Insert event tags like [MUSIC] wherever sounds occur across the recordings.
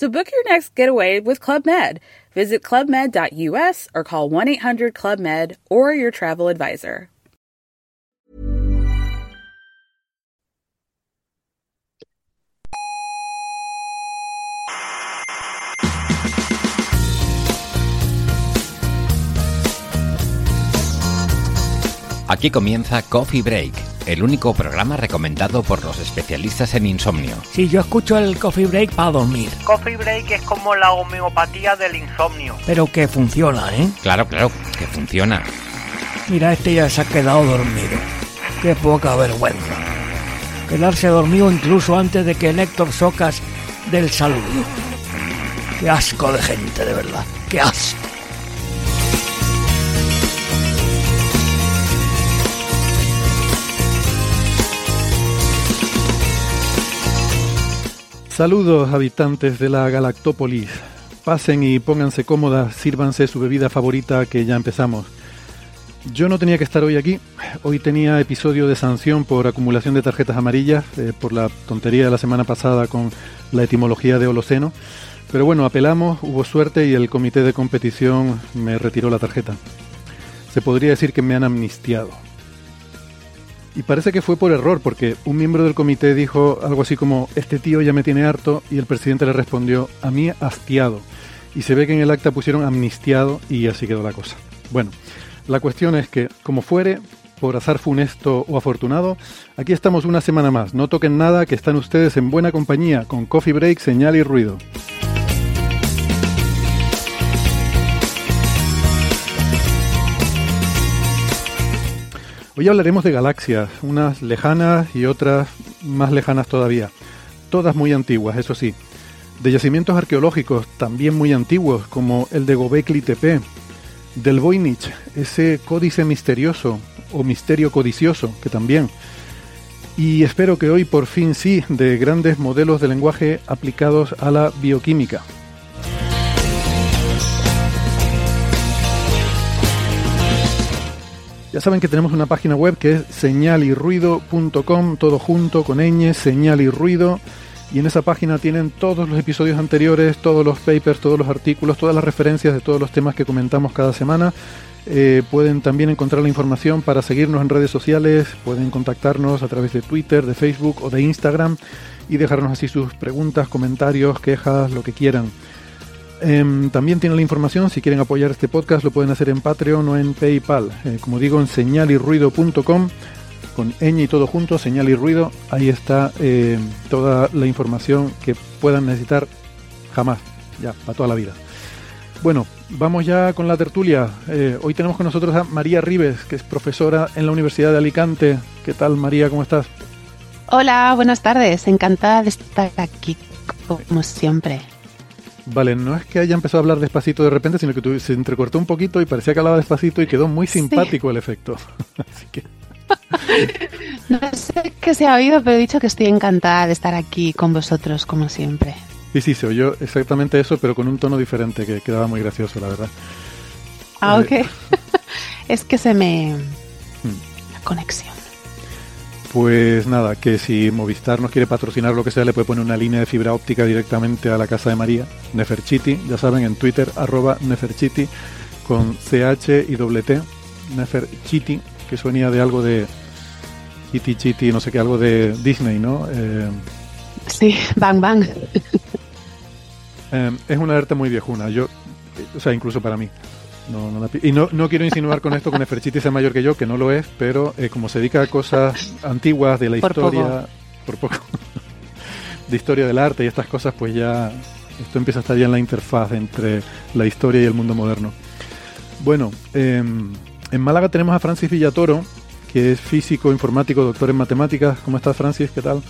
So book your next getaway with Club Med. Visit clubmed.us or call 1 800 Club Med or your travel advisor. Aquí comienza Coffee Break, el único programa recomendado por los especialistas en insomnio. Sí, yo escucho el coffee break para dormir. Coffee break es como la homeopatía del insomnio. Pero que funciona, ¿eh? Claro, claro, que funciona. Mira, este ya se ha quedado dormido. Qué poca vergüenza. Quedarse dormido incluso antes de que el Héctor Socas del saludo. Qué asco de gente, de verdad. Qué asco. Saludos habitantes de la Galactópolis. Pasen y pónganse cómodas, sírvanse su bebida favorita que ya empezamos. Yo no tenía que estar hoy aquí. Hoy tenía episodio de sanción por acumulación de tarjetas amarillas, eh, por la tontería de la semana pasada con la etimología de Holoceno. Pero bueno, apelamos, hubo suerte y el comité de competición me retiró la tarjeta. Se podría decir que me han amnistiado. Y parece que fue por error, porque un miembro del comité dijo algo así como, este tío ya me tiene harto, y el presidente le respondió, a mí hastiado. Y se ve que en el acta pusieron amnistiado y así quedó la cosa. Bueno, la cuestión es que, como fuere, por azar funesto o afortunado, aquí estamos una semana más. No toquen nada, que están ustedes en buena compañía, con Coffee Break, señal y ruido. Hoy hablaremos de galaxias, unas lejanas y otras más lejanas todavía, todas muy antiguas, eso sí, de yacimientos arqueológicos también muy antiguos, como el de Gobekli Tepe, del Voynich, ese códice misterioso o misterio codicioso, que también. Y espero que hoy por fin sí, de grandes modelos de lenguaje aplicados a la bioquímica. Ya saben que tenemos una página web que es señalirruido.com, todo junto con ñ, señal y ruido. Y en esa página tienen todos los episodios anteriores, todos los papers, todos los artículos, todas las referencias de todos los temas que comentamos cada semana. Eh, pueden también encontrar la información para seguirnos en redes sociales, pueden contactarnos a través de Twitter, de Facebook o de Instagram y dejarnos así sus preguntas, comentarios, quejas, lo que quieran. Em, también tienen la información, si quieren apoyar este podcast lo pueden hacer en Patreon o en PayPal. Eh, como digo, en señalirruido.com, con ñ y todo junto, señal y ruido, ahí está eh, toda la información que puedan necesitar jamás, ya, para toda la vida. Bueno, vamos ya con la tertulia. Eh, hoy tenemos con nosotros a María Rives, que es profesora en la Universidad de Alicante. ¿Qué tal, María? ¿Cómo estás? Hola, buenas tardes. Encantada de estar aquí, como siempre. Vale, no es que haya empezado a hablar despacito de repente, sino que se entrecortó un poquito y parecía que hablaba despacito y quedó muy simpático el efecto. [LAUGHS] Así que... [LAUGHS] no sé qué se ha oído, pero he dicho que estoy encantada de estar aquí con vosotros, como siempre. Sí, sí, se oyó exactamente eso, pero con un tono diferente, que quedaba muy gracioso, la verdad. Ah, ok. [LAUGHS] es que se me... Hmm. La conexión. Pues nada, que si Movistar nos quiere patrocinar lo que sea, le puede poner una línea de fibra óptica directamente a la casa de María, Neferchiti, ya saben, en Twitter, arroba Neferchiti, con CH y doble T, Neferchiti, que suena de algo de Chiti Chiti, no sé qué, algo de Disney, ¿no? Eh, sí, Bang Bang. [LAUGHS] eh, es una alerta muy viejuna, yo, o sea, incluso para mí. No, no y no, no, quiero insinuar con esto que Neferchiti sea mayor que yo, que no lo es, pero eh, como se dedica a cosas antiguas de la por historia, poco. por poco, [LAUGHS] de historia del arte y estas cosas, pues ya esto empieza a estar ya en la interfaz entre la historia y el mundo moderno. Bueno, eh, en Málaga tenemos a Francis Villatoro, que es físico, informático, doctor en matemáticas. ¿Cómo estás, Francis? ¿Qué tal?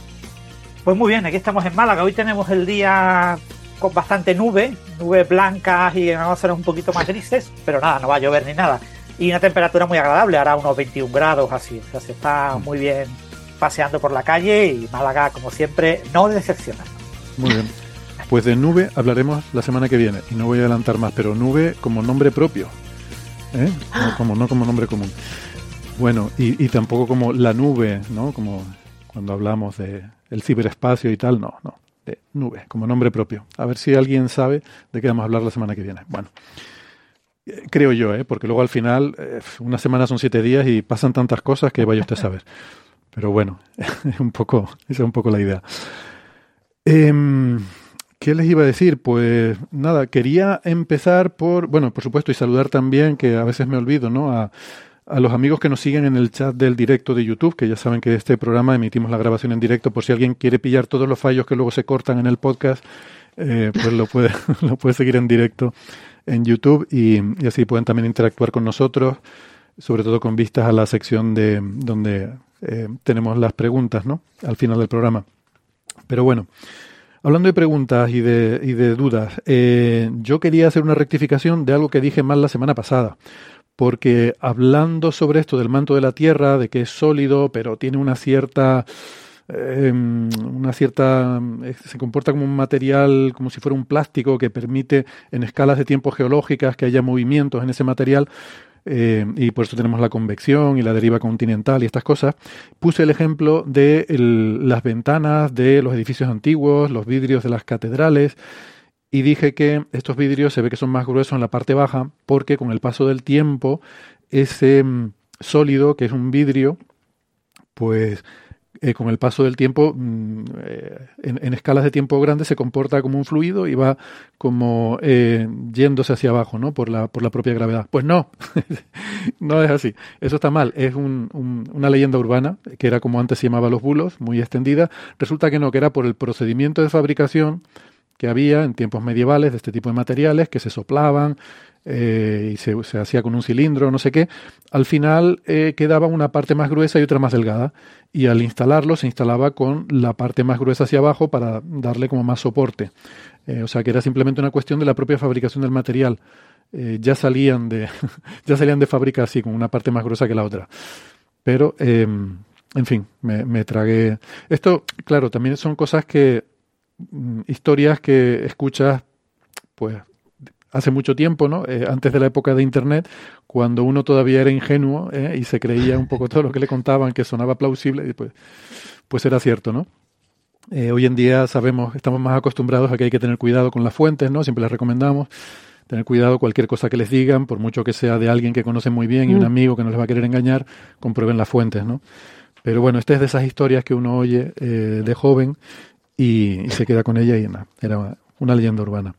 Pues muy bien, aquí estamos en Málaga. Hoy tenemos el día con bastante nube, nubes blancas y en algunas zonas un poquito más grises, pero nada, no va a llover ni nada. Y una temperatura muy agradable, hará unos 21 grados así. O sea, se está muy bien paseando por la calle y Málaga, como siempre, no decepciona. Muy bien. Pues de nube hablaremos la semana que viene y no voy a adelantar más, pero nube como nombre propio, ¿eh? no, como, no como nombre común. Bueno, y, y, tampoco como la nube, ¿no? Como cuando hablamos de el ciberespacio y tal, no, no, nube, como nombre propio. A ver si alguien sabe de qué vamos a hablar la semana que viene. Bueno, eh, creo yo, ¿eh? porque luego al final eh, una semana son siete días y pasan tantas cosas que vaya usted a saber. Pero bueno, [LAUGHS] es un poco, esa es un poco la idea. Eh, ¿Qué les iba a decir? Pues nada, quería empezar por, bueno, por supuesto, y saludar también, que a veces me olvido, ¿no? A los amigos que nos siguen en el chat del directo de YouTube, que ya saben que este programa emitimos la grabación en directo, por si alguien quiere pillar todos los fallos que luego se cortan en el podcast, eh, pues lo puede, [LAUGHS] lo puede seguir en directo en YouTube y, así pueden también interactuar con nosotros, sobre todo con vistas a la sección de donde eh, tenemos las preguntas, ¿no? Al final del programa. Pero bueno. Hablando de preguntas y de, y de dudas, eh, yo quería hacer una rectificación de algo que dije mal la semana pasada. Porque hablando sobre esto del manto de la Tierra, de que es sólido, pero tiene una cierta. Eh, una cierta. se comporta como un material, como si fuera un plástico que permite en escalas de tiempo geológicas que haya movimientos en ese material. Eh, y por eso tenemos la convección y la deriva continental y estas cosas, puse el ejemplo de las ventanas de los edificios antiguos, los vidrios de las catedrales, y dije que estos vidrios se ve que son más gruesos en la parte baja porque con el paso del tiempo ese mm, sólido, que es un vidrio, pues eh, con el paso del tiempo, mm, eh, en, escalas de tiempo grandes, se comporta como un fluido y va como eh, yéndose hacia abajo, ¿no? Por la, por la propia gravedad. Pues no, [LAUGHS] no es así. Eso está mal. Es un, una leyenda urbana, que era como antes se llamaba los bulos, muy extendida. Resulta que no, que era por el procedimiento de fabricación que había en tiempos medievales de este tipo de materiales que se soplaban, eh, y se, hacía con un cilindro, no sé qué, al final eh, quedaba una parte más gruesa y otra más delgada. Y al instalarlo se instalaba con la parte más gruesa hacia abajo para darle como más soporte. Eh, o sea que era simplemente una cuestión de la propia fabricación del material. Ya salían de [LAUGHS] ya salían de fábrica así, con una parte más gruesa que la otra. Pero, em, en fin, me, me tragué. Esto, claro, también son cosas que. Mm, historias que escuchas, pues hace mucho tiempo, ¿no? Eh, antes de la época de Internet, cuando uno todavía era ingenuo ¿eh? y se creía un poco todo lo que le contaban, que sonaba plausible, y pues, pues era cierto, ¿no? Eh, hoy en día sabemos, estamos más acostumbrados a que hay que tener cuidado con las fuentes, ¿no? Siempre les recomendamos tener cuidado cualquier cosa que les digan, por mucho que sea de alguien que conocen muy bien y un amigo que no les va a querer engañar, comprueben las fuentes, ¿no? Pero bueno, esta es de esas historias que uno oye eh, de joven y, se queda con ella y nada, era una leyenda urbana.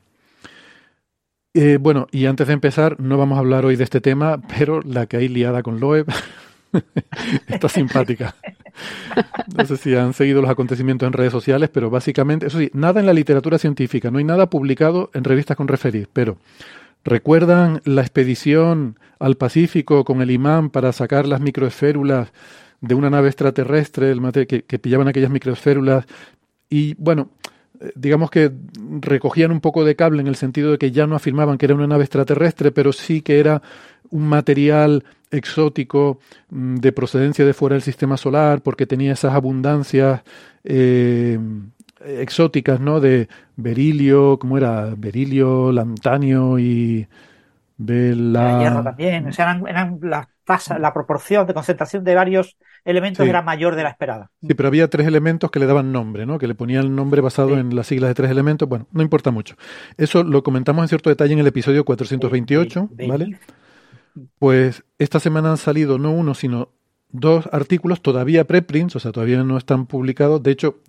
Eh, bueno, y antes de empezar, no vamos a hablar hoy de este tema, pero la que hay liada con Loeb [LAUGHS] está simpática. No sé si han seguido los acontecimientos en redes sociales, pero básicamente, eso sí, nada en la literatura científica, no hay nada publicado en revistas con referir, pero ¿recuerdan la expedición al Pacífico con el imán para sacar las microesférulas de una nave extraterrestre, el que, que pillaban aquellas microesférulas? Y bueno, digamos que recogían un poco de cable en el sentido de que ya no afirmaban que era una nave extraterrestre, pero sí que era un material exótico mm, de procedencia de fuera del sistema solar, porque tenía esas abundancias eh, exóticas, ¿no? De berilio, ¿cómo era? Berilio, lantanio y Bela... hierro también, o sea, eran, eran las tasa, la proporción de concentración de varios elementos sí. era mayor de la esperada. Sí, pero había tres elementos que le daban nombre, ¿no? Que le ponían nombre basado sí. en las siglas de tres elementos. Bueno, no importa mucho. Eso lo comentamos en cierto detalle en el episodio 428, ¿vale? Pues esta semana han salido no uno, sino dos artículos todavía preprints, o sea, todavía no están publicados. De hecho,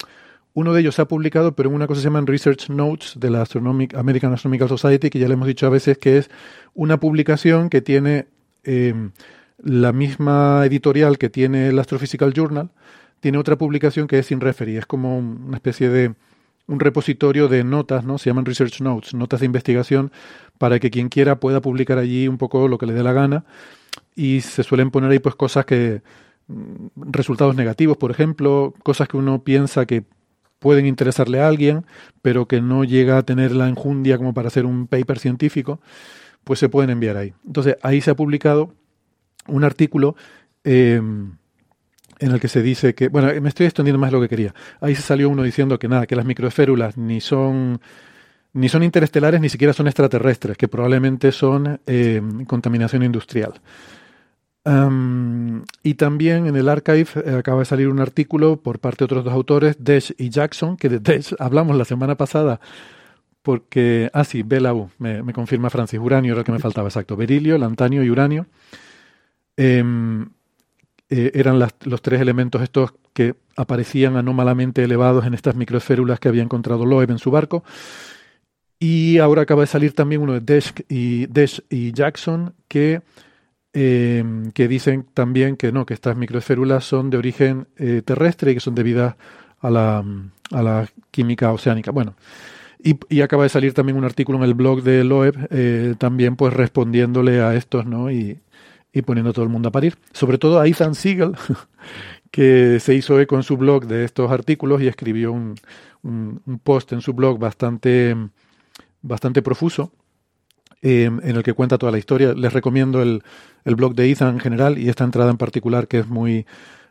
uno de ellos se ha publicado, pero en una cosa se llaman Research Notes de la Astronomic, American Astronomical Society, que ya le hemos dicho a veces que es una publicación que tiene eh, la misma editorial que tiene el Astrophysical Journal, tiene otra publicación que es sin referee, es como una especie de un repositorio de notas, ¿no? Se llaman Research Notes, notas de investigación, para que quien quiera pueda publicar allí un poco lo que le dé la gana. Y se suelen poner ahí pues cosas que resultados negativos, por ejemplo, cosas que uno piensa que pueden interesarle a alguien, pero que no llega a tener la enjundia como para hacer un paper científico, pues se pueden enviar ahí. Entonces, ahí se ha publicado un artículo eh, en el que se dice que, bueno, me estoy extendiendo más de lo que quería. Ahí se salió uno diciendo que nada, que las microesférulas ni son ni son interestelares ni siquiera son extraterrestres, que probablemente son eh, contaminación industrial. Um, y también en el archive eh, acaba de salir un artículo por parte de otros dos autores, Desch y Jackson, que de Desch hablamos la semana pasada, porque, ah sí, Belau, me, me confirma Francis, uranio era el que me faltaba, exacto, berilio, lantanio y uranio. Um, eh, eran los tres elementos estos que aparecían anómalamente elevados en estas microesférulas que había encontrado Loeb en su barco. Y ahora acaba de salir también uno de Desch y, Desch y Jackson que, eh, que dicen también que no, que estas microesférulas son de origen eh, terrestre y que son debidas a la, a la química oceánica. Bueno, y, y, acaba de salir también un artículo en el blog de Loeb, eh, también pues respondiéndole a estos, ¿no? Y, y poniendo a todo el mundo a parir. Sobre todo a Ethan Siegel, [LAUGHS] que se hizo eco en su blog de estos artículos y escribió un, un, un post en su blog bastante bastante profuso, eh, en el que cuenta toda la historia. Les recomiendo el, el, blog de Ethan en general y esta entrada en particular que es muy,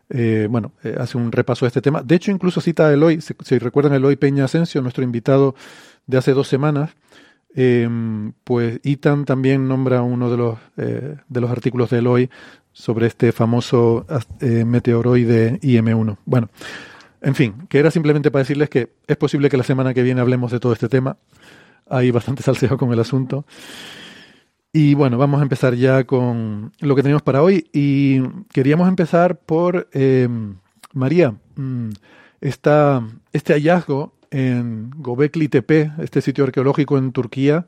eh, bueno, eh, hace un repaso de este tema. De hecho, incluso cita a Eloy, si, si recuerdan Eloy Peña Asensio, nuestro invitado de hace dos semanas, pues Ethan también nombra uno de los, de los artículos de Eloy sobre este famoso meteoroide IM1. Bueno, en fin, que era simplemente para decirles que es posible que la semana que viene hablemos de todo este tema hay bastante [LAUGHS] salseo con el asunto. Y bueno, vamos a empezar ya con lo que tenemos para hoy. Y queríamos empezar por eh, María, mm, esta, este hallazgo en Gobekli Tepe, este sitio arqueológico en Turquía,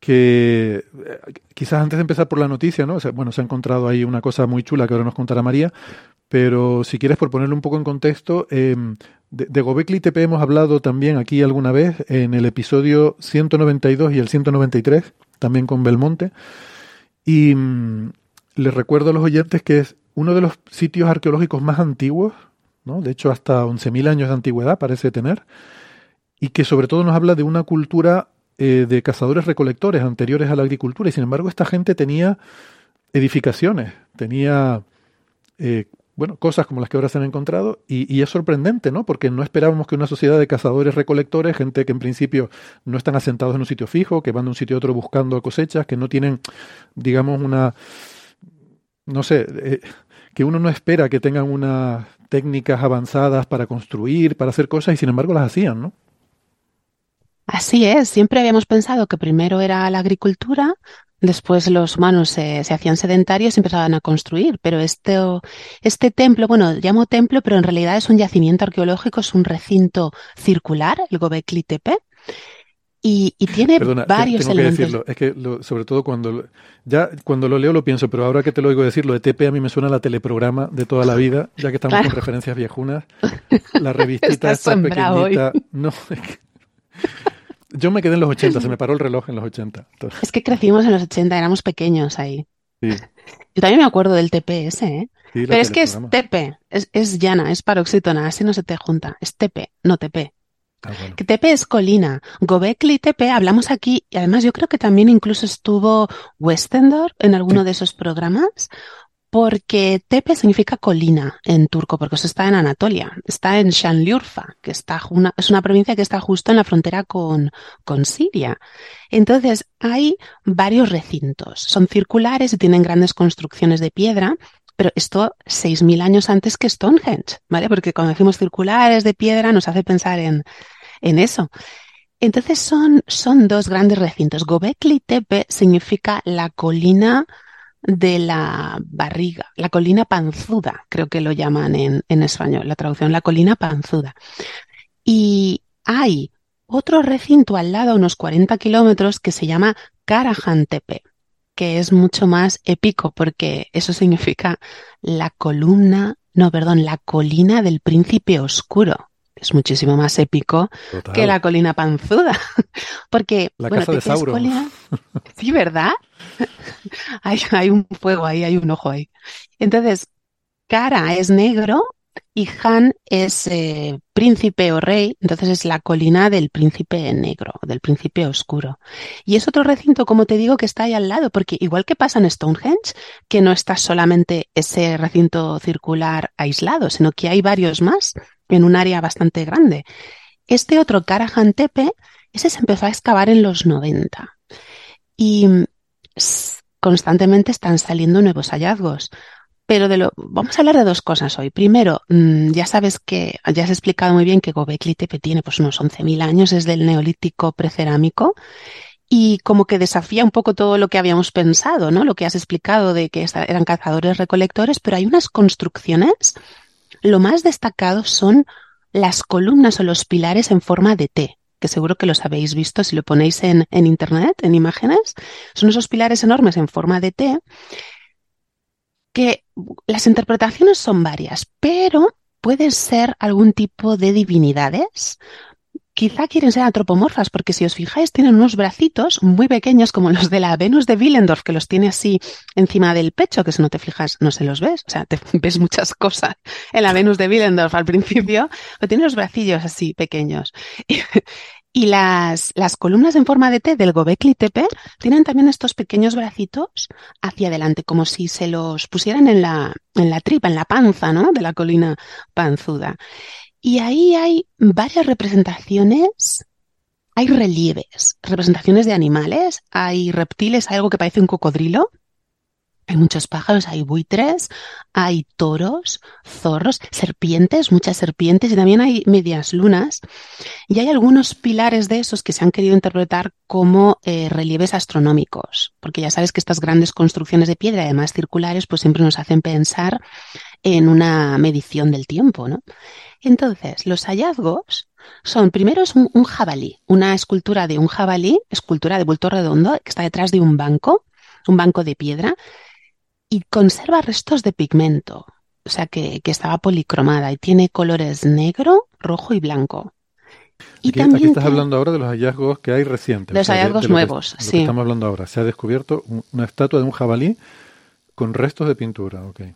que eh, quizás antes de empezar por la noticia, ¿no? Bueno, se ha encontrado ahí una cosa muy chula que ahora nos contará María, pero si quieres, por ponerlo un poco en contexto, eh, de, de Gobekli Tepe hemos hablado también aquí alguna vez en el episodio 192 y el 193, también con Belmonte. Y mmm, les recuerdo a los oyentes que es uno de los sitios arqueológicos más antiguos, de hecho hasta 11.000 años de antigüedad parece tener, y que sobre todo nos habla de una cultura eh, de cazadores recolectores anteriores a la agricultura, y sin embargo esta gente tenía edificaciones, tenía eh, bueno, cosas como las que ahora se han encontrado, y, y, es sorprendente, ¿no? Porque no esperábamos que una sociedad de cazadores recolectores, gente que en principio no están asentados en un sitio fijo, que van de un sitio a otro buscando cosechas, que no tienen, digamos, una, no sé, eh, que uno no espera que tengan unas técnicas avanzadas para construir, para hacer cosas, y sin embargo las hacían, ¿no? Así es, siempre habíamos pensado que primero era la agricultura, Después los humanos se, se, hacían sedentarios y empezaban a construir, pero este, este templo, bueno, llamo templo, pero en realidad es un yacimiento arqueológico, es un recinto circular, el Gobekli Tepe, y, y tiene Perdona, varios tengo elementos. Que decirlo, es que lo, sobre todo cuando ya cuando lo leo lo pienso, pero ahora que te lo oigo decir, lo de TP a mí me suena a la teleprograma de toda la vida, ya que estamos Claro. con referencias viejunas. [LAUGHS] La revistita esta pequeñita. No, es que [LAUGHS] yo me quedé en los 80, se me paró el reloj en los 80. Entonces, Es que crecimos en los 80, éramos pequeños ahí. sí, Yo también me acuerdo del TPS, ¿eh? sí, Pero es que es. TP, es, es llana, es paroxítona, así no se te junta. Es TP, no TP. Bueno. Que Tepe es colina. Gobekli Tepe, hablamos aquí, y además yo creo que también incluso estuvo Westendor en alguno Sí. de esos programas, porque Tepe significa colina en turco, porque eso está en Anatolia, está en Şanlıurfa, que está una, es una provincia que está justo en la frontera con, con Siria. Entonces, hay varios recintos, son circulares y tienen grandes construcciones de piedra, pero esto 6.000 años antes que Stonehenge, ¿vale? Porque cuando decimos circulares de piedra nos hace pensar en, en eso. Entonces son, son dos grandes recintos. Gobekli Tepe significa la colina de la barriga, la colina panzuda, creo que lo llaman en, en español, la traducción, la colina panzuda. Y hay otro recinto al lado, unos 40 kilómetros, que se llama Karahan Tepe, que es mucho más épico porque eso significa la columna, no, perdón, la colina del príncipe oscuro. Es muchísimo más épico Total. que la colina panzuda. [LAUGHS] Porque, La bueno, casa de Sauron. colina- [LAUGHS] Sí, ¿verdad? [LAUGHS] hay, hay un fuego ahí, hay un ojo ahí. Entonces, cara es negro y Han es eh, príncipe o rey, entonces es la colina del príncipe negro, del príncipe oscuro. Y es otro recinto, como te digo, que está ahí al lado, porque igual que pasa en Stonehenge, que no está solamente ese recinto circular aislado, sino que hay varios más en un área bastante grande. Este otro Karahan Tepe, ese se empezó a excavar en los 90 y constantemente están saliendo nuevos hallazgos. Pero de lo, vamos a hablar de dos cosas hoy. Primero, mm, ya sabes que, ya has explicado muy bien que Gobekli Tepe tiene pues unos 11.000 años, es del neolítico precerámico y como que desafía un poco todo lo que habíamos pensado, ¿no? Lo que has explicado de que eran cazadores recolectores, pero hay unas construcciones, lo más destacado son las columnas o los pilares en forma de T, que seguro que los habéis visto si lo ponéis en, en internet, en imágenes. Son esos pilares enormes en forma de T que las interpretaciones son varias, pero pueden ser algún tipo de divinidades. Quizá quieren ser antropomorfas, porque si os fijáis, tienen unos bracitos muy pequeños, como los de la Venus de Willendorf, que los tiene así encima del pecho, que si no te fijas, no se los ves. O sea, te [LAUGHS] ves muchas cosas en la Venus de Willendorf al principio, pero tiene los bracillos así pequeños. [LAUGHS] las, las columnas en forma de T del Gobekli Tepe tienen también estos pequeños bracitos hacia adelante, como si se los pusieran en la, en la tripa, en la panza, ¿no? De la colina panzuda. Y ahí hay varias representaciones, hay relieves, representaciones de animales, hay reptiles, hay algo que parece un cocodrilo, hay muchos pájaros, hay buitres, hay toros, zorros, serpientes, muchas serpientes y también hay medias lunas. Y hay algunos pilares de esos que se han querido interpretar como eh, relieves astronómicos, porque ya sabes que estas grandes construcciones de piedra, además circulares, pues siempre nos hacen pensar en una medición del tiempo, ¿no? Entonces, los hallazgos son, primero es un, un jabalí, una escultura de un jabalí, escultura de bulto redondo, que está detrás de un banco, un banco de piedra, y conserva restos de pigmento, o sea que, estaba policromada y tiene colores negro, rojo y blanco. Y aquí, también estás hablando ahora de los hallazgos que hay recientes. Los hallazgos nuevos, sí. estamos hablando ahora. Se ha descubierto una estatua de un jabalí con restos de pintura. Okay.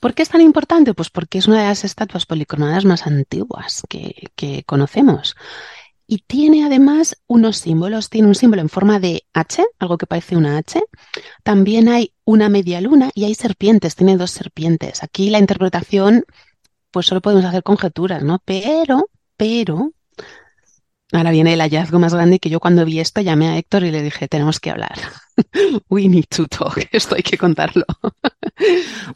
¿Por qué es tan importante? Pues porque es una de las estatuas policromadas más antiguas que, que conocemos y tiene además unos símbolos. Tiene un símbolo en forma de H, algo que parece una H. También hay una media luna y hay serpientes, tiene dos serpientes. Aquí la interpretación, pues solo podemos hacer conjeturas, ¿no? Pero, pero, ahora viene el hallazgo más grande que yo cuando vi esto llamé a Héctor y le dije, tenemos que hablar. [LAUGHS] We need to talk. [LAUGHS] Esto hay que contarlo.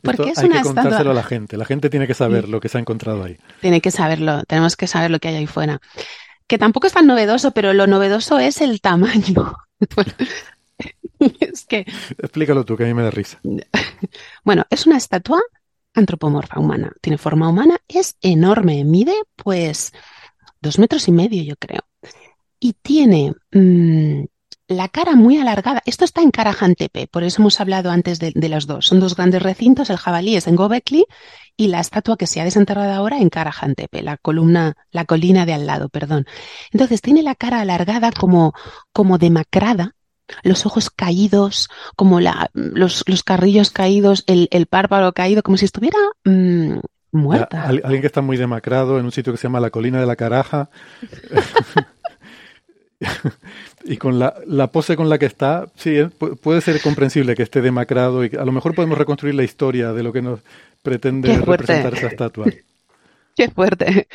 Porque es hay que contárselo a la gente. La gente tiene que saber lo que se ha encontrado ahí. Tiene que saberlo. Tenemos que saber lo que hay ahí fuera que tampoco es tan novedoso, pero lo novedoso es el tamaño. [LAUGHS] es que... Explícalo tú, que a mí me da risa. [LAUGHS] Bueno, es una estatua antropomorfa humana. Tiene forma humana, es enorme, mide pues dos metros y medio, yo creo. Y tiene mm, la cara muy alargada. Esto está en Karajantepe, por eso hemos hablado antes de, los dos. Son dos grandes recintos, el jabalí es en Gobekli y la estatua que se ha desenterrado ahora en Karajantepe, la columna, la colina de al lado, perdón. Entonces tiene la cara alargada como, como demacrada, los ojos caídos, como la, los, los carrillos caídos, el, el, párpado caído, como si estuviera mm, muerta. alguien que está muy demacrado en un sitio que se llama la colina de la caraja. [LAUGHS] [LAUGHS] y con la, la, pose con la que está, sí, eh, puede ser comprensible que esté demacrado y a lo mejor podemos reconstruir la historia de lo que nos pretende representar esa estatua. [LAUGHS] Qué fuerte.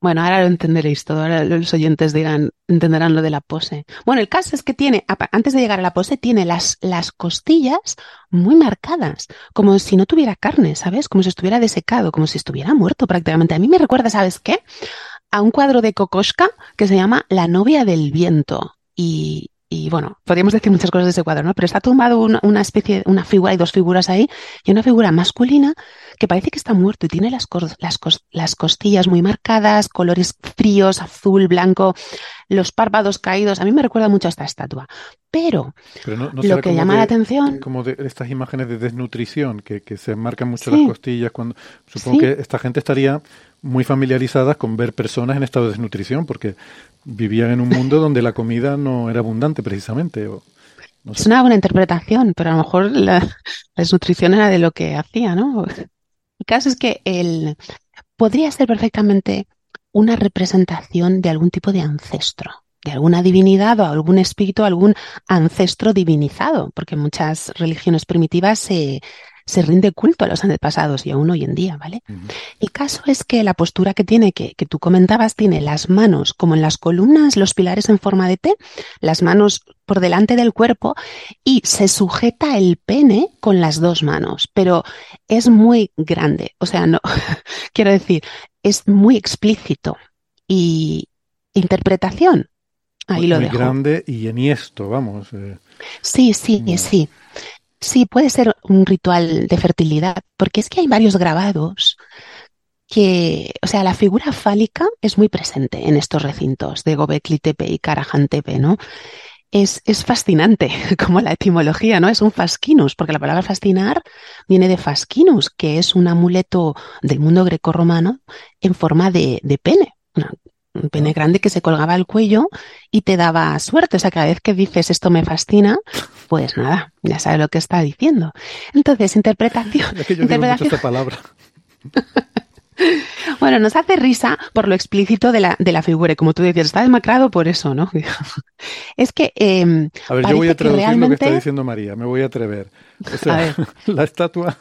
Bueno, ahora lo entenderéis todo, ahora los oyentes dirán, entenderán lo de la pose. Bueno, el caso es que tiene, antes de llegar a la pose, tiene las, las costillas muy marcadas, como si no tuviera carne, ¿sabes? Como si estuviera desecado, como si estuviera muerto prácticamente. A mí me recuerda, ¿sabes qué? A un cuadro de Kokoschka que se llama La novia del viento. Y, y bueno, podríamos decir muchas cosas de ese cuadro, ¿no? Pero está tumbado una, una especie, una figura, hay dos figuras ahí, y una figura masculina que parece que está muerto y tiene las, las, las costillas muy marcadas, colores fríos, azul, blanco, los párpados caídos. A mí me recuerda mucho a esta estatua. Pero, lo que llama la atención. Como de estas imágenes de desnutrición, que, que se marcan mucho las costillas. cuando Supongo que esta gente estaría muy familiarizadas con ver personas en estado de desnutrición, porque vivían en un mundo [LAUGHS] donde la comida no era abundante precisamente. Es una buena interpretación, pero a lo mejor la, desnutrición era de lo que hacía, ¿no? El caso es que el, podría ser perfectamente una representación de algún tipo de ancestro, de alguna divinidad o algún espíritu, algún ancestro divinizado, porque muchas religiones primitivas se, se rinde culto a los antepasados y aún hoy en día, ¿vale? El caso es que la postura que tiene, que, que, tú comentabas, tiene las manos como en las columnas, los pilares en forma de T, las manos por delante del cuerpo y se sujeta el pene con las dos manos, pero es muy grande, o sea, no, [LAUGHS] quiero decir, es muy explícito y interpretación. Ahí lo muy dejo. grande y enhiesto, vamos. Eh. Sí, sí, No. sí. Sí, puede ser un ritual de fertilidad, porque es que hay varios grabados que, o sea, la figura fálica es muy presente en estos recintos de Gobekli Tepe y Karahan Tepe, ¿no? Es, es fascinante, [LAUGHS] como la etimología, ¿no? Es un fascinus, porque la palabra fascinar viene de fascinus, que es un amuleto del mundo grecorromano en forma de, de pene, un pene grande que se colgaba al cuello y te daba suerte. O sea, cada vez que dices esto me fascina, pues nada, ya sabes lo que está diciendo. Entonces, interpretación. [LAUGHS] Es que yo digo mucho interpretación- esta palabra. [LAUGHS] [LAUGHS] Bueno, nos hace risa por lo explícito de la, de la figura. Y como tú decías, está demacrado por eso, ¿no? [LAUGHS] Es que eh, A ver, yo voy a que traducir lo que realmente- está diciendo María, me voy a atrever. O sea, [LAUGHS] la estatua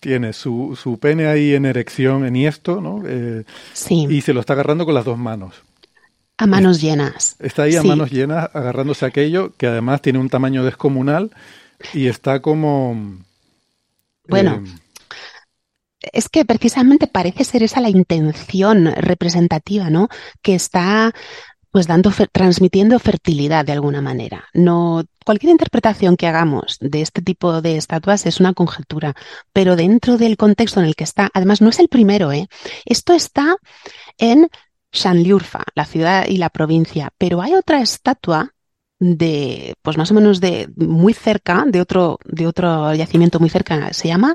tiene su, su pene ahí en erección, enhiesto, ¿no? Eh, sí, y se lo está agarrando con las dos manos. a manos llenas. Está ahí a Sí. manos llenas agarrándose aquello que además tiene un tamaño descomunal y está como... Bueno, eh, Es que precisamente parece ser esa la intención representativa, ¿no? Que está pues dando, transmitiendo fertilidad de alguna manera. No, cualquier interpretación que hagamos de este tipo de estatuas es una conjetura, pero dentro del contexto en el que está, además no es el primero, ¿eh? Esto está en Shanliurfa, la ciudad y la provincia, pero hay otra estatua de, pues más o menos de muy cerca, de otro, de otro yacimiento muy cerca, se llama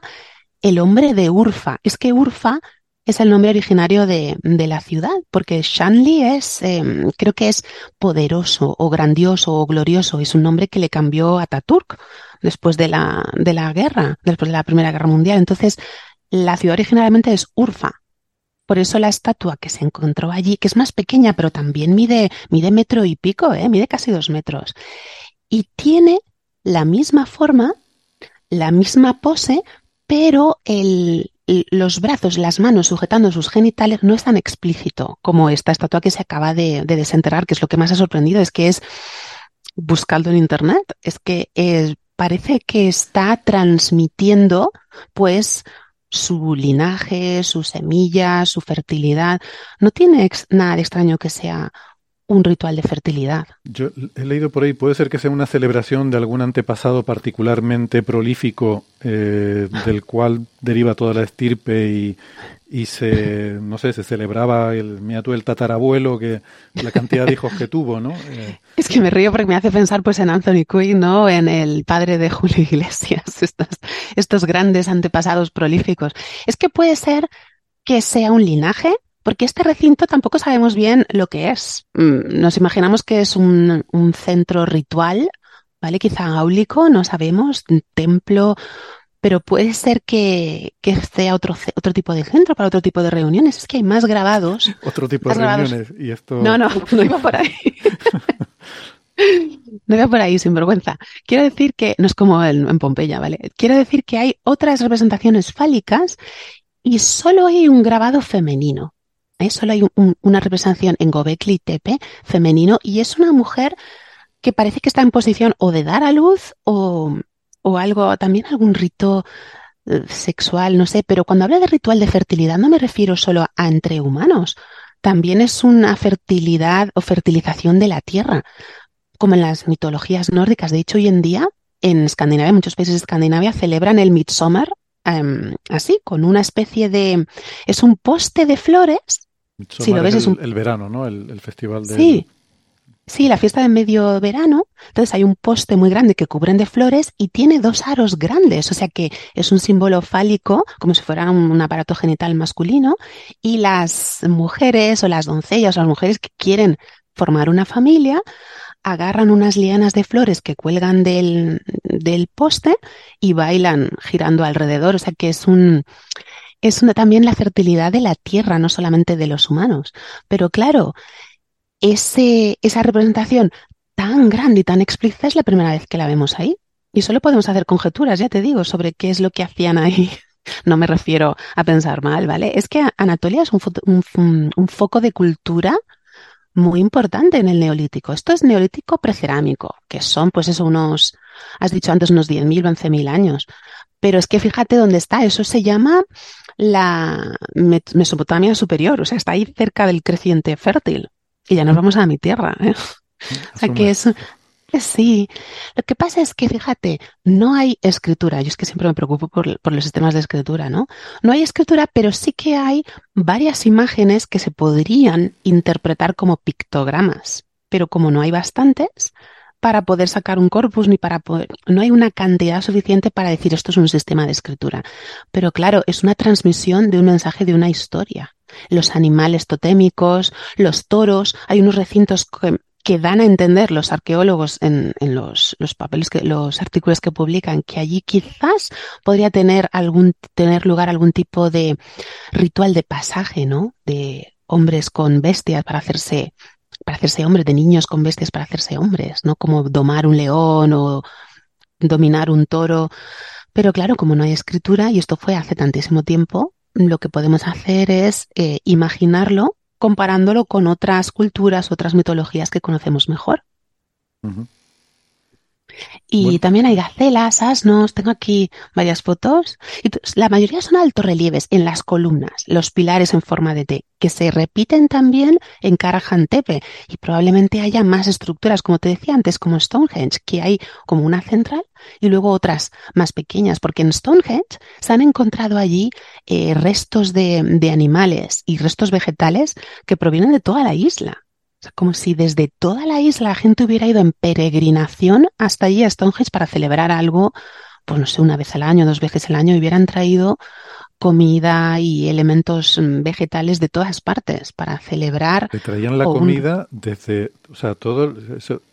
el hombre de Urfa. Es que Urfa es el nombre originario de, la ciudad, porque Shanli es, eh, creo que es poderoso o grandioso o glorioso. Es un nombre que le cambió a Ataturk después de la, de la guerra, después de la Primera Guerra Mundial. Entonces, la ciudad originalmente es Urfa. Por eso la estatua que se encontró allí, que es más pequeña, pero también mide, mide metro y pico, ¿eh? mide casi dos metros. Y tiene la misma forma, la misma pose, pero los brazos, las manos sujetando sus genitales no es tan explícito como esta estatua que se acaba de, de desenterrar, que es lo que más ha sorprendido, es que es, buscando en internet, es que es- parece que está transmitiendo, pues, su linaje, sus semillas, su fertilidad. No tiene nada de extraño que sea un ritual de fertilidad. Yo he leído por ahí, puede ser que sea una celebración de algún antepasado particularmente prolífico, eh, del cual deriva toda la estirpe y, y se, no sé, se celebraba el, mira tú, el tatarabuelo, que la cantidad de hijos que tuvo, ¿no? Eh, Es que me río porque me hace pensar pues en Anthony Quinn, ¿no? En el padre de Julio Iglesias, [LAUGHS] estos, estos grandes antepasados prolíficos. Es que puede ser que sea un linaje, porque este recinto tampoco sabemos bien lo que es. Mm, Nos imaginamos que es un, un centro ritual, ¿vale? Quizá áulico, no sabemos, un templo, pero puede ser que, que sea otro, otro tipo de centro para otro tipo de reuniones. Es que hay más grabados. [LAUGHS] otro tipo de reuniones. Y esto, No, no, [LAUGHS] no iba por ahí. [LAUGHS] No iba por ahí, sin vergüenza. Quiero decir que, no es como en, en Pompeya, ¿vale? Quiero decir que hay otras representaciones fálicas y solo hay un grabado femenino. ¿Eh? Solo hay un- un- una representación en Gobekli Tepe femenino y es una mujer que parece que está en posición o de dar a luz o, o algo, también algún rito eh, sexual, no sé, pero cuando hablo de ritual de fertilidad no me refiero solo a entre humanos, también es una fertilidad o fertilización de la tierra, como en las mitologías nórdicas. De hecho, hoy en día en Escandinavia, muchos países de Escandinavia celebran el Midsummer em, así, con una especie de... Es un poste de flores. Midsommar si lo ves, es es el, un- el verano, ¿no? El, el festival de... Sí, sí, la fiesta de medio verano. Entonces hay un poste muy grande que cubren de flores y tiene dos aros grandes, o sea que es un símbolo fálico, como si fuera un, un aparato genital masculino. Y las mujeres o las doncellas o las mujeres que quieren formar una familia agarran unas lianas de flores que cuelgan del, del poste y bailan girando alrededor. O sea que es un, es también la fertilidad de la tierra, no solamente de los humanos. Pero claro, ese, esa representación tan grande y tan explícita es la primera vez que la vemos ahí. Y solo podemos hacer conjeturas, ya te digo, sobre qué es lo que hacían ahí. [LAUGHS] No me refiero a pensar mal, ¿vale? Es que Anatolia es un, un, un foco de cultura muy importante en el neolítico. Esto es neolítico precerámico, que son, pues eso, unos, has dicho antes, unos 10.000, 11.000 años. Pero es que fíjate dónde está. Eso se llama la Mesopotamia superior, o sea, está ahí cerca del creciente fértil. Y ya nos vamos a mi tierra. ¿eh? [LAUGHS] O sea, que es, Sí, lo que pasa es que, fíjate, no hay escritura. Yo es que siempre me preocupo por, por, los sistemas de escritura, ¿no? No hay escritura, pero sí que hay varias imágenes que se podrían interpretar como pictogramas. Pero como no hay bastantes para poder sacar un corpus ni para poder, no hay una cantidad suficiente para decir esto es un sistema de escritura. Pero claro, es una transmisión de un mensaje de una historia. Los animales totémicos, los toros, hay unos recintos que dan a entender los arqueólogos en, en los, los, papeles que, los artículos que publican, que allí quizás podría tener algún, tener lugar algún tipo de ritual de pasaje, ¿no? De hombres con bestias para hacerse, para hacerse hombres, de niños con bestias para hacerse hombres, ¿no? Como domar un león o dominar un toro. Pero claro, como no hay escritura, y esto fue hace tantísimo tiempo, lo que podemos hacer es eh, imaginarlo comparándolo con otras culturas, otras mitologías que conocemos mejor. Y también hay gacelas, asnos, tengo aquí varias fotos. Y la mayoría son altorrelieves en las columnas, los pilares en forma de T, que se repiten también en Karajantepe. Y probablemente haya más estructuras, como te decía antes, como Stonehenge, que hay como una central y luego otras más pequeñas, porque en Stonehenge se han encontrado allí eh, restos de, de animales y restos vegetales que provienen de toda la isla como si desde toda la isla la gente hubiera ido en peregrinación hasta allí a Stonehenge para celebrar algo, pues no sé, una vez al año, dos veces al año, y hubieran traído comida y elementos mm, vegetales de todas partes para celebrar. Le traían la comida desde, o sea, todo,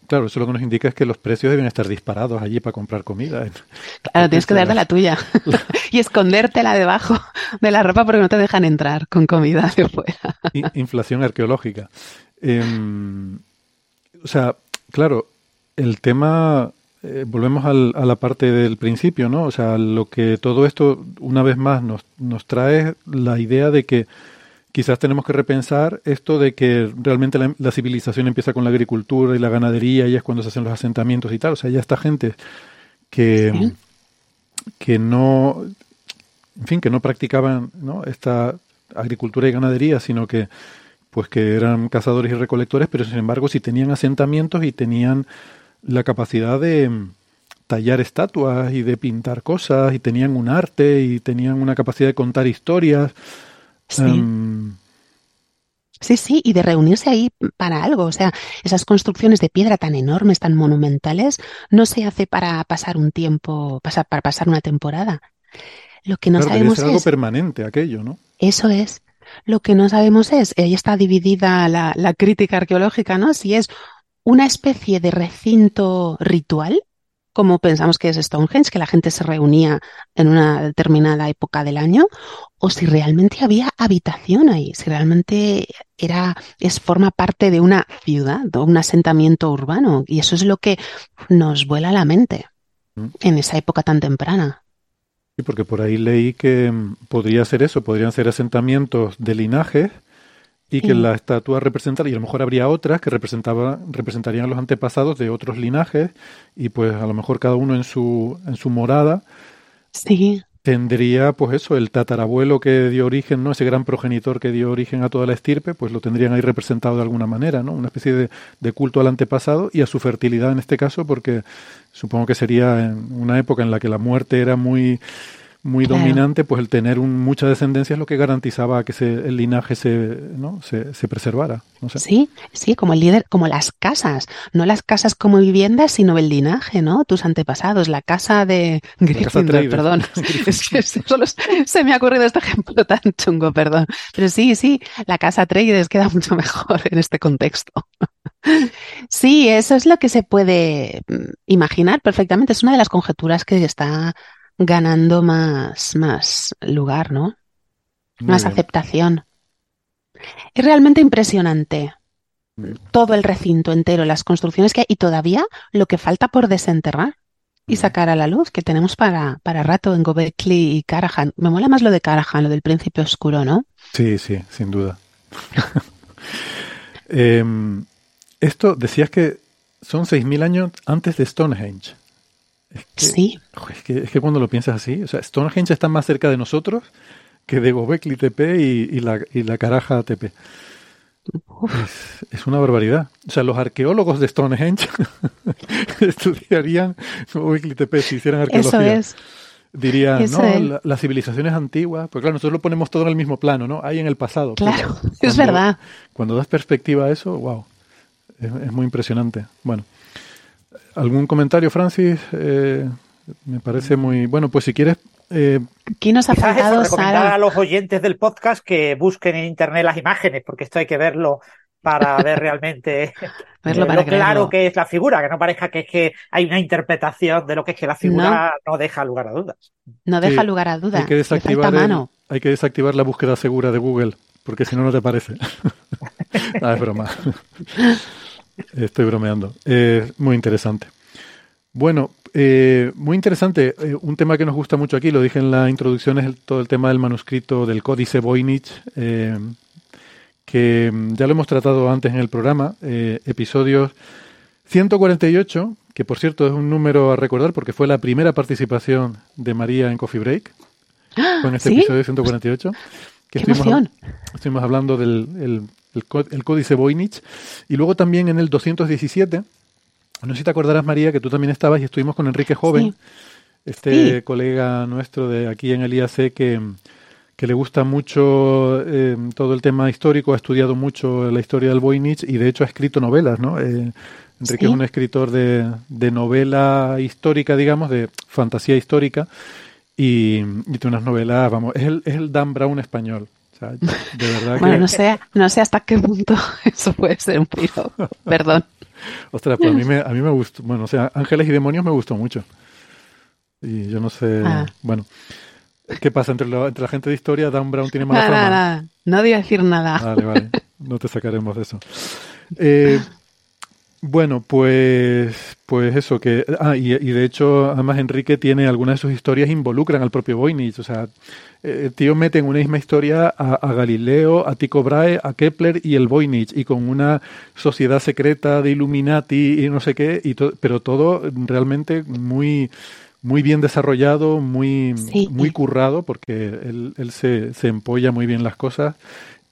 claro, eso lo que nos indica es que los precios deben estar disparados allí para comprar comida. Claro, [LAUGHS] tienes que darte la tuya [LAUGHS] y escondértela debajo de la ropa porque no te dejan entrar con comida de fuera. Inflación arqueológica. Em, o sea, claro, el tema, eh, volvemos al, a la parte del principio, ¿no? O sea, lo que todo esto, una vez más, nos, nos trae la idea de que quizás tenemos que repensar esto de que realmente la, civilización empieza con la agricultura y la ganadería y es cuando se hacen los asentamientos y tal. O sea, ya esta gente que, que no, en fin, que no practicaban ¿no? esta agricultura y ganadería, sino que pues que eran cazadores y recolectores, pero sin embargo sí tenían asentamientos y tenían la capacidad de mm, tallar estatuas y de pintar cosas y tenían un arte y tenían una capacidad de contar historias. Sí. Em, sí, sí, y de reunirse ahí para algo. O sea, esas construcciones de piedra tan enormes, tan monumentales, no se hace para pasar un tiempo, pasar, para pasar una temporada. Lo que no sabemos es algo permanente aquello, ¿no? Eso es. Lo que no sabemos es, ahí está dividida la, la crítica arqueológica, ¿no? Si es una especie de recinto ritual, como pensamos que es Stonehenge, que la gente se reunía en una determinada época del año, o si realmente había habitación ahí, si realmente era, es, forma parte de una ciudad, de un asentamiento urbano. Y eso es lo que nos vuela la mente mm. en esa época tan temprana. Sí, porque por ahí leí que podría ser eso, podrían ser asentamientos de linajes y que la estatua representara, y a lo mejor habría otras que representaba, representarían a los antepasados de otros linajes, y pues a lo mejor cada uno en su, en su morada. Sí tendría, pues eso, el tatarabuelo que dio origen, ¿no? Ese gran progenitor que dio origen a toda la estirpe, pues lo tendrían ahí representado de alguna manera, ¿no? Una especie de, de culto al antepasado y a su fertilidad en este caso, porque supongo que sería en una época en la que la muerte era muy muy dominante, pues el tener un, mucha descendencia es lo que garantizaba que se, el linaje se, ¿no? se, se preservara. No sé. Sí, sí, como el líder, como las casas, no las casas como viviendas, sino el linaje, ¿no? Tus antepasados, la casa de Gryffindor, perdón. [LAUGHS] es que [LAUGHS] solo se me ha ocurrido este ejemplo tan chungo, perdón. Pero sí, sí, la casa Atreides queda [LAUGHS] mucho mejor en este contexto. Sí, eso es lo que se puede mm, imaginar perfectamente. Es una de las conjeturas que está ganando más, más lugar, ¿no? Muy más bien. aceptación. Es realmente impresionante. Todo el recinto entero, las construcciones que hay y todavía lo que falta por desenterrar y sacar a la luz que tenemos para, para rato en Gobekli y Karajan. Me mola más lo de Karajan, lo del príncipe oscuro, ¿no? Sí, sí, sin duda. [LAUGHS] Em, esto decías que son 6.000 años antes de Stonehenge. Es que, Sí. es que, es que cuando lo piensas así, o sea, Stonehenge está más cerca de nosotros que de Gobekli Tepe y, y la, y la Caraja Tepe. Es, es una barbaridad. O sea, los arqueólogos de Stonehenge [LAUGHS] estudiarían Gobekli Tepe si hicieran Eso arqueología. es. Dirían, Eso no, es. la- las civilizaciones antiguas, pues claro, nosotros lo ponemos todo en el mismo plano, ¿no? Ahí en el pasado. Claro, [LAUGHS] es verdad. Cuando das perspectiva a eso, wow, es, es muy impresionante. Bueno, ¿algún comentario, Francis? Eh, me parece muy... Bueno, pues si quieres... eh, nos ha faltado recomendar Sara. a los oyentes del podcast que busquen en internet las imágenes, porque esto hay que verlo para ver [LAUGHS] realmente Verlo eh, para lo claro que es la figura, que no parezca que es que hay una interpretación de lo que es que la figura no, deja lugar a dudas. No deja Sí, lugar a duda. hay, que desactivar el- mano. hay que desactivar la búsqueda segura de Google, porque si no, no te parece. [LAUGHS] [LAUGHS] ah, es broma. Estoy bromeando. Eh, muy interesante. Bueno, eh, muy interesante. Eh, un tema que nos gusta mucho aquí, lo dije en la introducción, es el- todo el tema del manuscrito del Códice Voynich, eh, que mm, ya lo hemos tratado antes en el programa, eh, episodios 148, que por cierto es un número a recordar porque fue la primera participación de María en Coffee Break, fue en este ¿Sí? episodio 148, que ¡Qué estuvimos, emoción! estuvimos hablando del el, el el Códice Voynich, y luego también en el 217, no sé si te acordarás María, que tú también estabas y estuvimos con Enrique Joven, Sí. este Sí. colega nuestro de aquí en el IAC que, que le gusta mucho eh, todo el tema histórico, ha estudiado mucho la historia del Voynich y de hecho ha escrito novelas, ¿no? Eh, Enrique Sí. es un escritor de, de novela histórica, digamos, de fantasía histórica y, y tiene unas novelas, vamos, es el, es el Dan Brown español. O sea, de verdad que... Bueno, no sé, no sé hasta qué punto [LAUGHS] eso puede ser un piro. Perdón. Ostras, pues a mí me, a mí me gustó, bueno, o sea, Ángeles y Demonios me gustó mucho. Y yo no sé, Ah. bueno, ¿qué pasa entre, la- entre la gente de historia? Dan Brown tiene mala Nada, fama. nada, nada. No voy a decir nada. Vale, vale, no te sacaremos de eso. Eh, bueno, pues, pues eso que, ah, y, y de hecho, además Enrique tiene algunas de sus historias involucran al propio Voynich, o sea, eh, el tío mete en una misma historia a, a Galileo, a Tycho Brahe, a Kepler y el Voynich, y con una sociedad secreta de Illuminati y no sé qué, y to- pero todo realmente muy muy bien desarrollado, muy, Sí. muy currado, porque él, él se, se empolla muy bien las cosas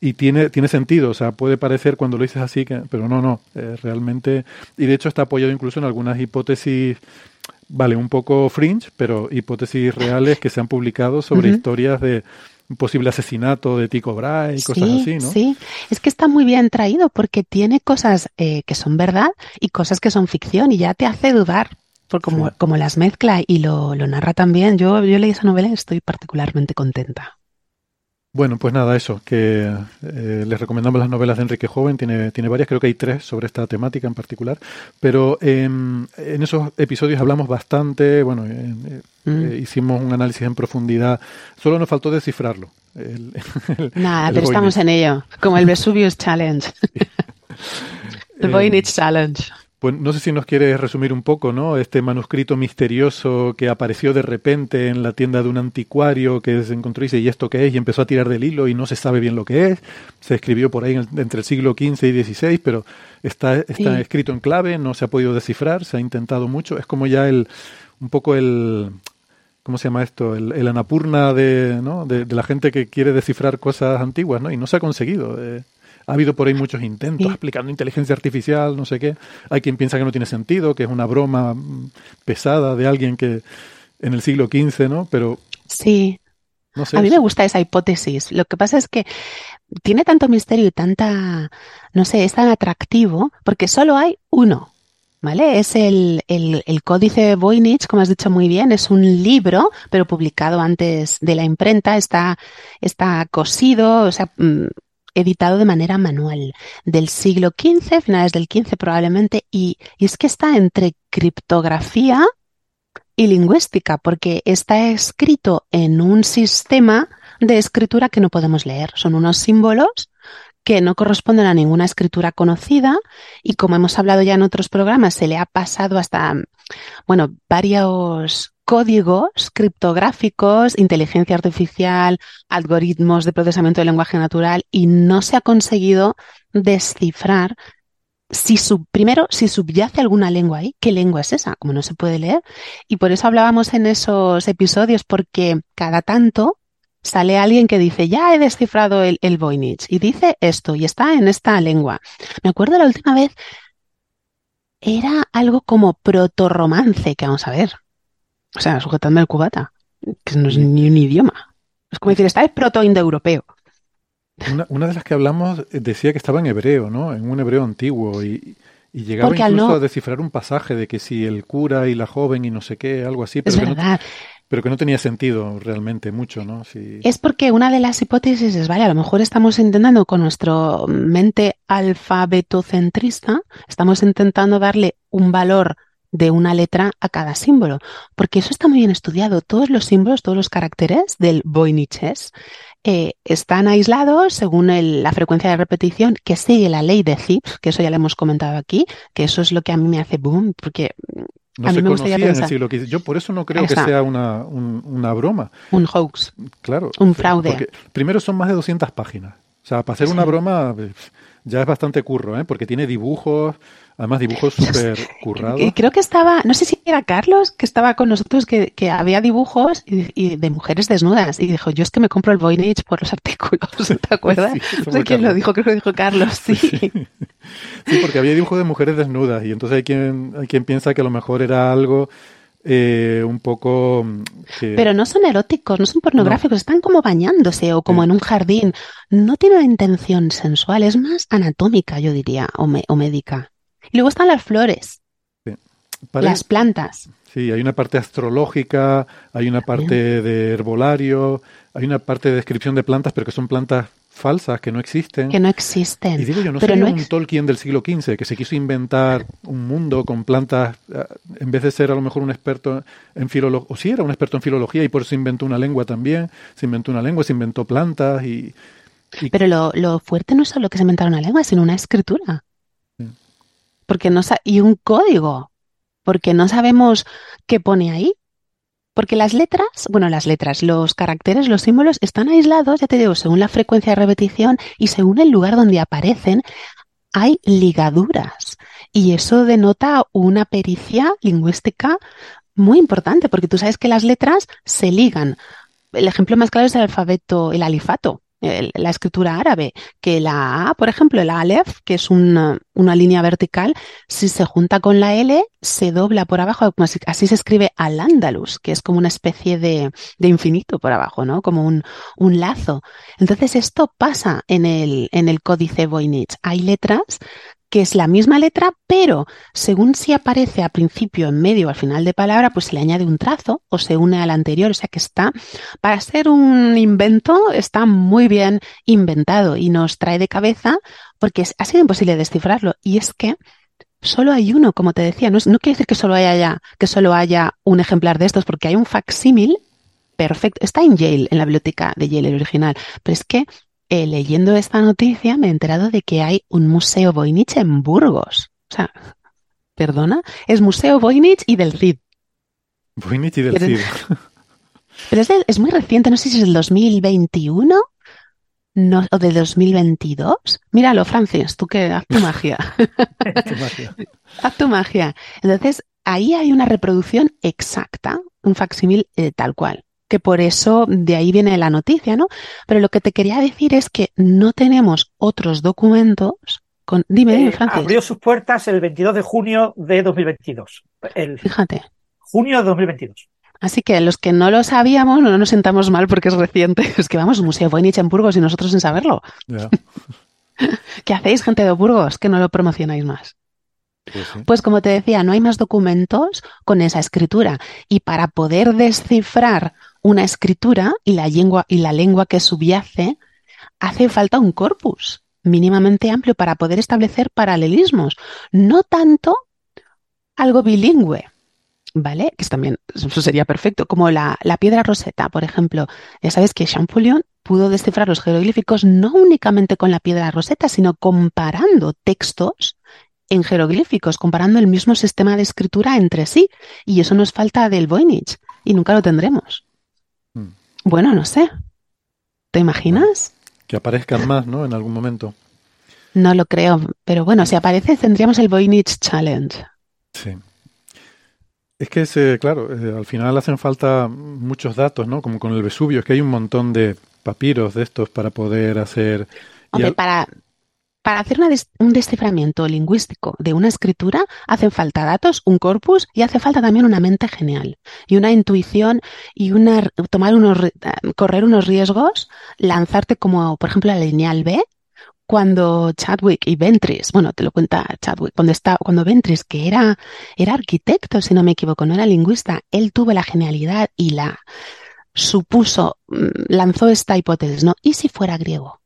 y tiene, tiene sentido, o sea, puede parecer cuando lo dices así, que, pero no, no, eh, realmente, y de hecho está apoyado incluso en algunas hipótesis, vale, un poco fringe, pero hipótesis reales que se han publicado sobre Ujú. historias de un posible asesinato de Tycho Brahe y cosas Sí, así, ¿no? sí. Es que está muy bien traído porque tiene cosas eh, que son verdad y cosas que son ficción y ya te hace dudar. Por como, Sí. como las mezcla y lo, lo narra también. Yo, yo leí esa novela y estoy particularmente contenta. Bueno, pues nada, eso, que eh, les recomendamos las novelas de Enrique Joven, tiene, tiene varias, creo que hay tres sobre esta temática en particular, pero em, en esos episodios hablamos bastante, bueno, eh, eh, Mm. eh, hicimos un análisis en profundidad, solo nos faltó descifrarlo. el- [LAUGHS] el- Nada, el pero estamos en ello. Como el Vesuvius Challenge. [LAUGHS] El Eh, Voynich Challenge. No sé si nos quieres resumir un poco, ¿no? Este manuscrito misterioso que apareció de repente en la tienda de un anticuario que se encontró y dice, ¿y esto qué es? Y empezó a tirar del hilo y no se sabe bien lo que es. Se escribió por ahí en el- entre el siglo XV y XVI, pero está, está Sí. escrito en clave, no se ha podido descifrar, se ha intentado mucho. Es como ya el, un poco el, ¿cómo se llama esto? El, el anapurna de, ¿no? de, de la gente que quiere descifrar cosas antiguas, ¿no? Y no se ha conseguido. eh. Ha habido por ahí muchos intentos Sí. aplicando inteligencia artificial, no sé qué. Hay quien piensa que no tiene sentido, que es una broma mm, pesada de alguien que en el siglo XV, ¿no? Pero Sí, no sé. a mí me gusta esa hipótesis. Lo que pasa es que tiene tanto misterio y tanta, no sé, es tan atractivo porque solo hay uno. ¿Vale? Es el, el, el Códice Voynich, como has dicho muy bien, es un libro, pero publicado antes de la imprenta, está, está cosido, o sea, mm, editado de manera manual, del siglo XV, finales del XV probablemente, y, y es que está entre criptografía y lingüística, porque está escrito en un sistema de escritura que no podemos leer. Son unos símbolos que no corresponden a ninguna escritura conocida y como hemos hablado ya en otros programas, se le ha pasado hasta, bueno, varios códigos criptográficos, inteligencia artificial, algoritmos de procesamiento del lenguaje natural y no se ha conseguido descifrar si primero, si subyace alguna lengua ahí, ¿qué lengua es esa? Como no se puede leer. Y por eso hablábamos en esos episodios, porque cada tanto sale alguien que dice, ya he descifrado el, el Voynich y dice esto y está en esta lengua. Me acuerdo la última vez, era algo como proto-romance, que vamos a ver. O sea, sujetadme el cubata, que no es ni un idioma. Es como decir, está el proto-indoeuropeo. Una, una, de las que hablamos eh, decía que estaba en hebreo, ¿no? En un hebreo antiguo y, y llegaba Porque incluso no... a descifrar un pasaje de que si el cura y la joven y no sé qué, algo así, pero, Es que, verdad. no, pero que no tenía sentido realmente mucho, ¿no? Si, Es porque una de las hipótesis es, vale, a lo mejor estamos intentando con nuestra mente alfabetocentrista, estamos intentando darle un valor de una letra a cada símbolo, porque eso está muy bien estudiado. Todos los símbolos, todos los caracteres del Voyniches eh, están aislados según el- la frecuencia de repetición que sigue la ley de Zipf, que eso ya lo hemos comentado aquí, que eso es lo que a mí me hace boom, porque no a se mí me conocía en el siglo XV. Yo por eso no creo que sea una, un- una broma, un hoax, claro. un fraude. Porque primero son más de 200 páginas. O sea, para hacer una broma eh, ya es bastante curro, ¿eh? Porque tiene dibujos, además dibujos [LAUGHS] súper currados. Y creo que estaba, no sé si era Carlos, que estaba con nosotros, que, que había dibujos y, y de mujeres desnudas. Y dijo, yo es que me compro el Voynich por los [LAUGHS] artículos, ¿te acuerdas? Sí, no sé quién lo dijo, creo que lo dijo Carlos, sí. Sí, porque había dibujos de mujeres desnudas y entonces hay quien, hay quien piensa que a lo mejor era algo eh, un poco... mm, que- Pero no son eróticos, no son pornográficos, están como bañándose o como Sí. en un jardín. No tiene una intención sensual, es más anatómica, yo diría, o, me- o médica. Y luego están las flores, las plantas. Sí, hay una parte astrológica, hay una parte de herbolario, hay una parte de descripción de plantas, pero que son plantas falsas, que no existen. que no existen. Y digo yo, ¿no pero sería no un Tolkien del siglo XV que se quiso inventar un mundo con plantas, eh, en vez de ser a lo mejor un experto en filología, o sí era un experto en filología y por eso inventó una lengua también, se inventó una lengua, se inventó plantas y... y- Pero lo, lo fuerte no es solo que se inventaron una lengua, sino una escritura. Sí. Porque no y un código. Porque no sabemos qué pone ahí. Porque las letras, bueno, las letras, los caracteres, los símbolos están aislados, ya te digo, según la frecuencia de repetición y según el lugar donde aparecen, hay ligaduras. Y eso denota una pericia lingüística muy importante, porque tú sabes que las letras se ligan. El ejemplo más claro es el alfabeto, el alifato, la escritura árabe, que la A, por ejemplo, el Aleph, que es una, una línea vertical, si se junta con la L, se dobla por abajo, así se escribe al-Ándalus, que es como una especie de, de infinito por abajo, ¿no? Como un, un lazo. Entonces, esto pasa en el, en el códice Voynich. Hay letras que es la misma letra, pero según si aparece a principio, en medio o al final de palabra, pues se le añade un trazo o se une al anterior. O sea que está, para ser un invento, está muy bien inventado y nos trae de cabeza porque ha sido imposible descifrarlo. Y es que solo hay uno, como te decía, no, quiere decir que solo haya, que solo haya un ejemplar de estos, porque hay un facsímil perfecto. Está en Yale, en la biblioteca de Yale, el original. Pero es que eh, leyendo esta noticia me he enterado de que hay un museo Voynich en Burgos. O sea, perdona, es Museo Voynich y del Cid. Voynich y del Pero- Cid. Pero es, muy reciente, no sé si es del 2021 no, o del 2022. Míralo, Francis, tú que haz tu magia. [LAUGHS] Qué magia. Haz tu magia. Entonces, ahí hay una reproducción exacta, un facsímil eh, tal cual. Que por eso de ahí viene la noticia, ¿no? Pero lo que te quería decir es que no tenemos otros documentos con. Dime, dime, Eh, Francis. abrió sus puertas el 22 de junio de 2022. El Fíjate. junio de 2022. Así que los que no lo sabíamos, no nos sentamos mal porque es reciente. [LAUGHS] Es que vamos, Museo Voynich en Burgos y nosotros sin saberlo. [LAUGHS] ¿Qué hacéis, gente de Burgos? Que no lo promocionáis más. pues sí. Pues como te decía, no hay más documentos con esa escritura. Y para poder descifrar una escritura y la lengua, y la lengua que subyace, hace falta un corpus mínimamente amplio para poder establecer paralelismos. No tanto algo bilingüe. ¿vale? Que también, eso sería perfecto, como la, la piedra roseta, por ejemplo. Ya sabes que Champollion pudo descifrar los jeroglíficos no únicamente con la piedra roseta, sino comparando textos en jeroglíficos, comparando el mismo sistema de escritura entre sí. Y eso nos falta del Voynich y nunca lo tendremos. Bueno, no sé. ¿Te imaginas? Que aparezcan más, ¿no? En algún momento. No lo creo, pero bueno, si aparece tendríamos el Voynich Challenge. Sí. Es que, ese, claro, eh, al final hacen falta muchos datos, ¿no? Como con el Vesubio, es que hay un montón de papiros de estos para poder hacer... Hombre, al- para, para hacer un desciframiento lingüístico de una escritura hacen falta datos, un corpus y hace falta también una mente genial y una intuición y una tomar unos eh, correr unos riesgos, lanzarte como por ejemplo la lineal B cuando Chadwick y Ventris, bueno, te lo cuenta Chadwick, cuando está, cuando Ventris, que era, era arquitecto, si no me equivoco, no era lingüista, él tuvo la genialidad y la supuso, mm, lanzó esta hipótesis, ¿no? ¿Y si fuera griego?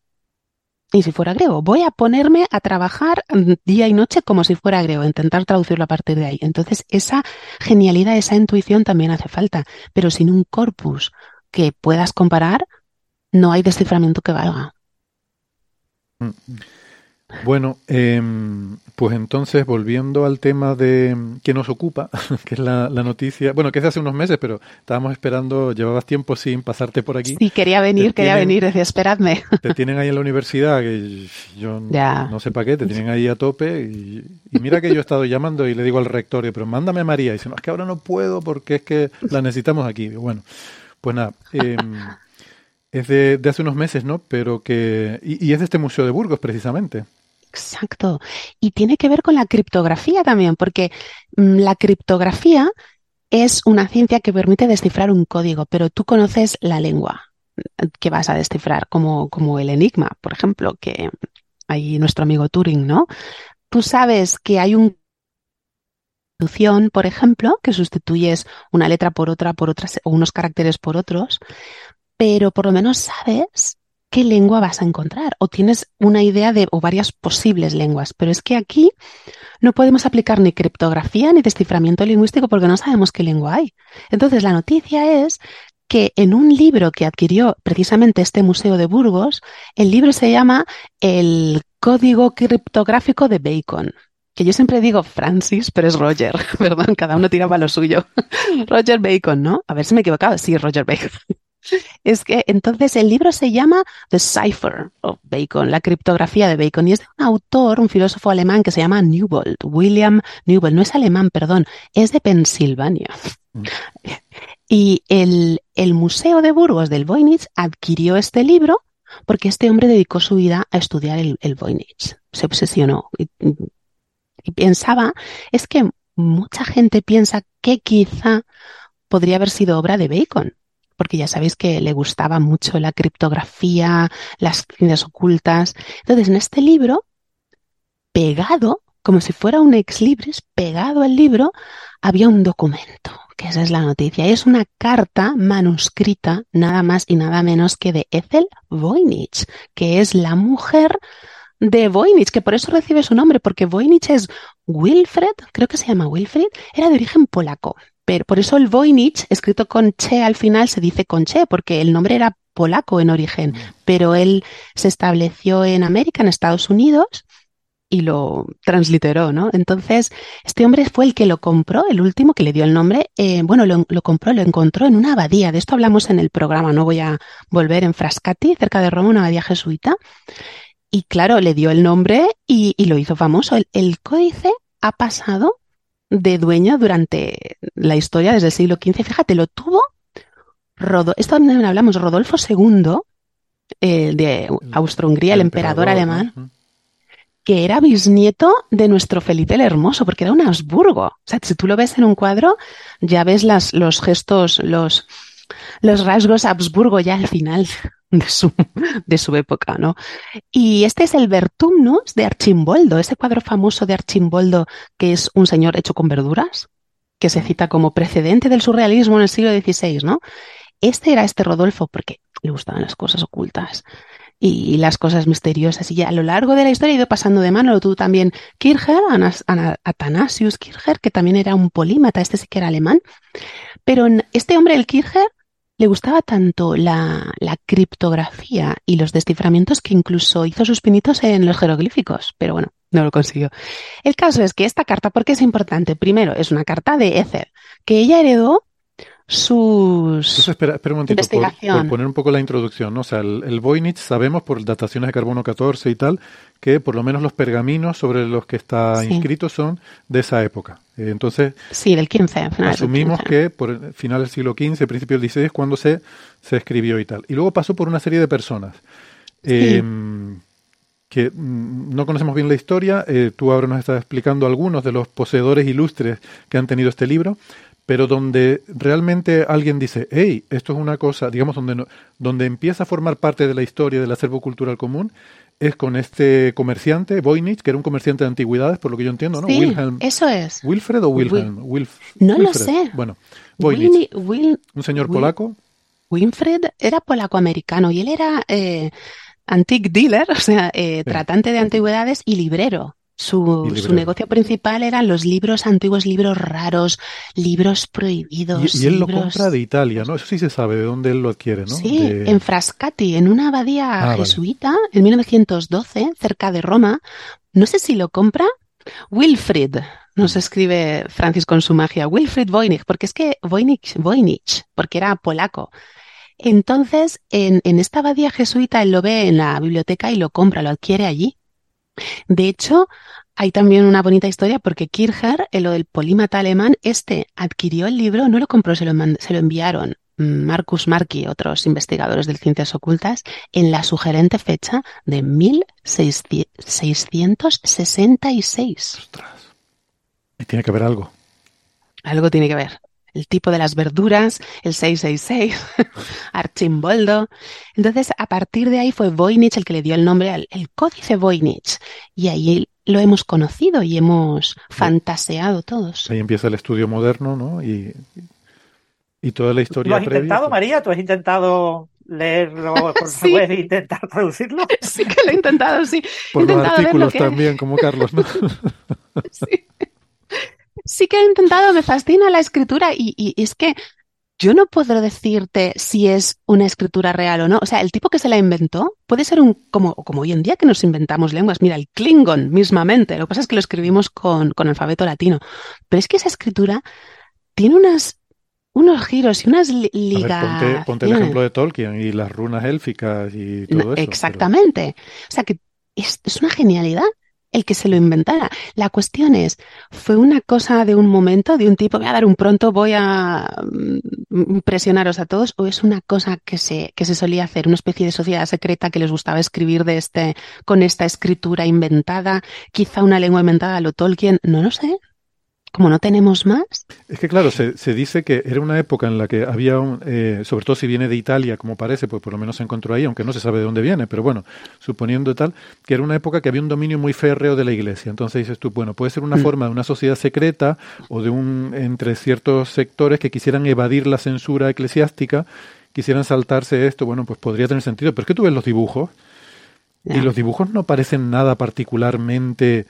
¿Y si fuera griego? Voy a ponerme a trabajar mm, día y noche como si fuera griego, intentar traducirlo a partir de ahí. Entonces, esa genialidad, esa intuición también hace falta, pero sin un corpus que puedas comparar, no hay desciframiento que valga. Bueno, em, pues entonces volviendo al tema de que nos ocupa, [LAUGHS] que es la, la noticia, bueno, que es de hace unos meses, pero estábamos esperando, llevabas tiempo sin pasarte por aquí. Sí, quería venir, Te quería tienen- venir, decía, esperadme. Te [LAUGHS] tienen ahí en la universidad, que yo Ya. no sé para qué, te tienen ahí a tope. Y, y mira que yo he estado llamando y le digo al rectorio, pero mándame a María. Y dice, no, es que ahora no puedo porque es que la necesitamos aquí. Bueno, pues nada. em, [LAUGHS] es de, de hace unos meses, ¿no? Pero que. Y, y es de este Museo de Burgos, precisamente. Exacto. Y tiene que ver con la criptografía también, porque mm, la criptografía es una ciencia que permite descifrar un código, pero tú conoces la lengua que vas a descifrar, como, como el enigma, por ejemplo, que ahí nuestro amigo Turing, ¿no? Tú sabes que hay un sustitución, por ejemplo, que sustituyes una letra por otra, por otras, o unos caracteres por otros, pero por lo menos sabes qué lengua vas a encontrar o tienes una idea de o varias posibles lenguas. Pero es que aquí no podemos aplicar ni criptografía ni desciframiento lingüístico porque no sabemos qué lengua hay. Entonces la noticia es que en un libro que adquirió precisamente este Museo de Burgos, el libro se llama El Código Criptográfico de Bacon. Que yo siempre digo Francis, pero es Roger, [LAUGHS] perdón, cada uno tira para lo suyo. [LAUGHS] Roger Bacon, ¿no? A ver si me he equivocado. Sí, Roger Bacon. Es que entonces el libro se llama The Cipher of Bacon, la criptografía de Bacon, y es de un autor, un filósofo alemán que se llama Newbold, William Newbold, no es alemán, perdón, es de Pensilvania. Mm. [LAUGHS] Y el, el Museo de Burgos del Voynich adquirió este libro porque este hombre dedicó su vida a estudiar el, el Voynich, se obsesionó y, y pensaba, es que mucha gente piensa que quizá podría haber sido obra de Bacon porque ya sabéis que le gustaba mucho la criptografía, las ciencias ocultas. Entonces, en este libro, pegado, como si fuera un ex libris, pegado al libro, había un documento, que esa es la noticia. Es una carta manuscrita, nada más y nada menos que de Ethel Voynich, que es la mujer de Voynich, que por eso recibe su nombre, porque Voynich es Wilfred, creo que se llama Wilfred, era de origen polaco. Pero por eso el Voynich, escrito con che al final, se dice con che, porque el nombre era polaco en origen, pero él se estableció en América, en Estados Unidos, y lo transliteró, ¿no? Entonces, este hombre fue el que lo compró, el último que le dio el nombre, eh, bueno, lo, lo, compró, lo encontró en una abadía, de esto hablamos en el programa, no voy a volver en Frascati, cerca de Roma, una abadía jesuita, y claro, le dio el nombre y, y lo hizo famoso. El, el códice ha pasado de dueño durante la historia desde el siglo XV. Fíjate, lo tuvo Rodo esto también hablamos, Rodolfo II eh, de Austro-Hungría, el, el, emperador, emperador alemán, que era bisnieto de nuestro Felipe el Hermoso, porque era un Habsburgo. O sea, si tú lo ves en un cuadro, ya ves las, los gestos, los, los rasgos Habsburgo ya al final de su, de su época, ¿no? Y este es el Vertumnus de Archimboldo, ese cuadro famoso de Archimboldo que es un señor hecho con verduras, que se cita como precedente del surrealismo en el siglo XVI, ¿no? Este era este Rodolfo porque le gustaban las cosas ocultas. y las cosas misteriosas. Y ya a lo largo de la historia ha ido pasando de mano. Tuvo también Kircher, Anas- Ana- Athanasius Kircher, que también era un polímata, este sí que era alemán. Pero este hombre, el Kircher, le gustaba tanto la, criptografía y los desciframientos que incluso hizo sus pinitos en los jeroglíficos. Pero bueno, no lo consiguió. El caso es que esta carta, ¿por qué es importante? Primero, es una carta de Ether, que ella heredó sus... Entonces, espera, espera un momentito, por, poner un poco la introducción, ¿no? O sea, el, el Voynich sabemos por dataciones de carbono 14 y tal, que por lo menos los pergaminos sobre los que está Sí. inscrito son de esa época. Eh, entonces, Sí, del 15, finales del asumimos 15. que por el final del siglo XV, principio del XVI, es cuando se, se escribió y tal. Y luego pasó por una serie de personas. eh, que mm, no conocemos bien la historia, eh, tú ahora nos estás explicando algunos de los poseedores ilustres que han tenido este libro, pero donde realmente alguien dice, hey, esto es una cosa, digamos, donde, no- donde empieza a formar parte de la historia del acervo cultural común, es con este comerciante, Voynich, que era un comerciante de antigüedades, por lo que yo entiendo, ¿no? Sí, Wilhelm, eso es. ¿Wilfred o Wilhelm? Wilf- No lo Wilfred. sé. Bueno, Voynich, Will- un señor Wil- polaco, Winfred era polaco-americano y él era eh, antique dealer, o sea, eh, tratante de antigüedades y librero. Su, Y su negocio principal eran los libros antiguos, libros raros, libros prohibidos. y, y él lo compra de Italia, ¿no? Eso sí se sabe de dónde él lo adquiere, ¿no? Sí, De- en Frascati, en una abadía Ah, vale. jesuita, en 1912, cerca de Roma. No sé si lo compra Wilfrid. Nos escribe Francis con su magia. Wilfrid Voynich, porque es que Voynich, Voynich, porque era polaco. Entonces, en, en esta abadía jesuita, él lo ve en la biblioteca y lo compra, lo adquiere allí. De hecho, hay también una bonita historia porque Kircher, en lo del polímata alemán, este adquirió el libro, no lo compró, se lo, se lo enviaron mm, Marcus Marchi, otros investigadores de ciencias ocultas, en la sugerente fecha de 1666. Ostras. Tiene que haber algo. Algo tiene que ver. El tipo de las verduras, el 666, [LAUGHS] Archimboldo. Entonces, a partir de ahí fue Voynich el que le dio el nombre al el códice Voynich. Y ahí lo hemos conocido y hemos fantaseado todos. Ahí empieza el estudio moderno, ¿no? Y, y toda la ¿Lo historia has previa. intentado, pues, María? ¿Tú has intentado leerlo por [LAUGHS] Sí. web [LAUGHS] e intentar traducirlo? Sí que lo he intentado, sí. Por He los intentado ver lo artículos que- también, como Carlos, ¿no? Sí. Sí que he intentado, me fascina la escritura y, y- y es que yo no puedo decirte si es una escritura real o no. O sea, el tipo que se la inventó puede ser un, como, como hoy en día que nos inventamos lenguas. Mira, el Klingon mismamente. Lo que pasa es que lo escribimos con, con alfabeto latino. Pero es que esa escritura tiene unas, unos giros y unas li- A ver, ponte, ponte el ejemplo de Tolkien y las runas élficas y todo eso. pero- exactamente. O sea que es, es una genialidad el que se lo inventara. La cuestión es, ¿fue una cosa de un momento, de un tipo, voy a dar un pronto, voy a mm, impresionaros a todos, o es una cosa que se, que se solía hacer, una especie de sociedad secreta que les gustaba escribir de este, con esta escritura inventada, quizá una lengua inventada lo Tolkien, no lo sé. Como no tenemos más, Es que claro, se, se dice que era una época en la que había, un, eh, sobre todo si viene de Italia, como parece, pues por lo menos se encontró ahí, aunque no se sabe de dónde viene, pero bueno, suponiendo tal, que era una época que había un dominio muy férreo de la Iglesia. Entonces dices tú, bueno, puede ser una Mm. forma de una sociedad secreta o de un entre ciertos sectores que quisieran evadir la censura eclesiástica, quisieran saltarse esto, bueno, pues podría tener sentido. Pero es que tú ves los dibujos y los dibujos no parecen nada particularmente,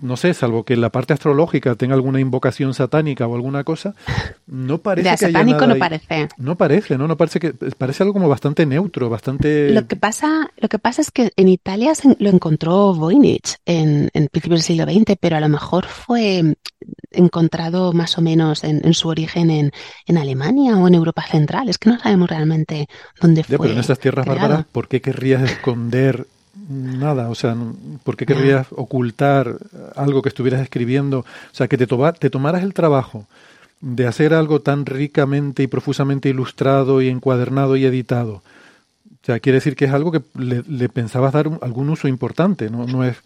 no sé, salvo que la parte astrológica tenga alguna invocación satánica o alguna cosa, no parece de que haya satánico nada no ahí. parece. No parece, ¿no? No parece que parece algo como bastante neutro, bastante Lo que pasa, lo que pasa es que en Italia se lo encontró Voynich en, en principios del siglo XX, pero a lo mejor fue encontrado más o menos en, en su origen en, en Alemania o en Europa Central. Es que no sabemos realmente dónde Ya, fue pero en esas tierras creado. bárbaras, ¿por qué querrías esconder nada? O sea, ¿por qué querrías ocultar algo que estuvieras escribiendo? O sea, que te, te tomaras el trabajo de hacer algo tan ricamente y profusamente ilustrado y encuadernado y editado. O sea, quiere decir que es algo que le, le pensabas dar un- algún uso importante, ¿no? No es...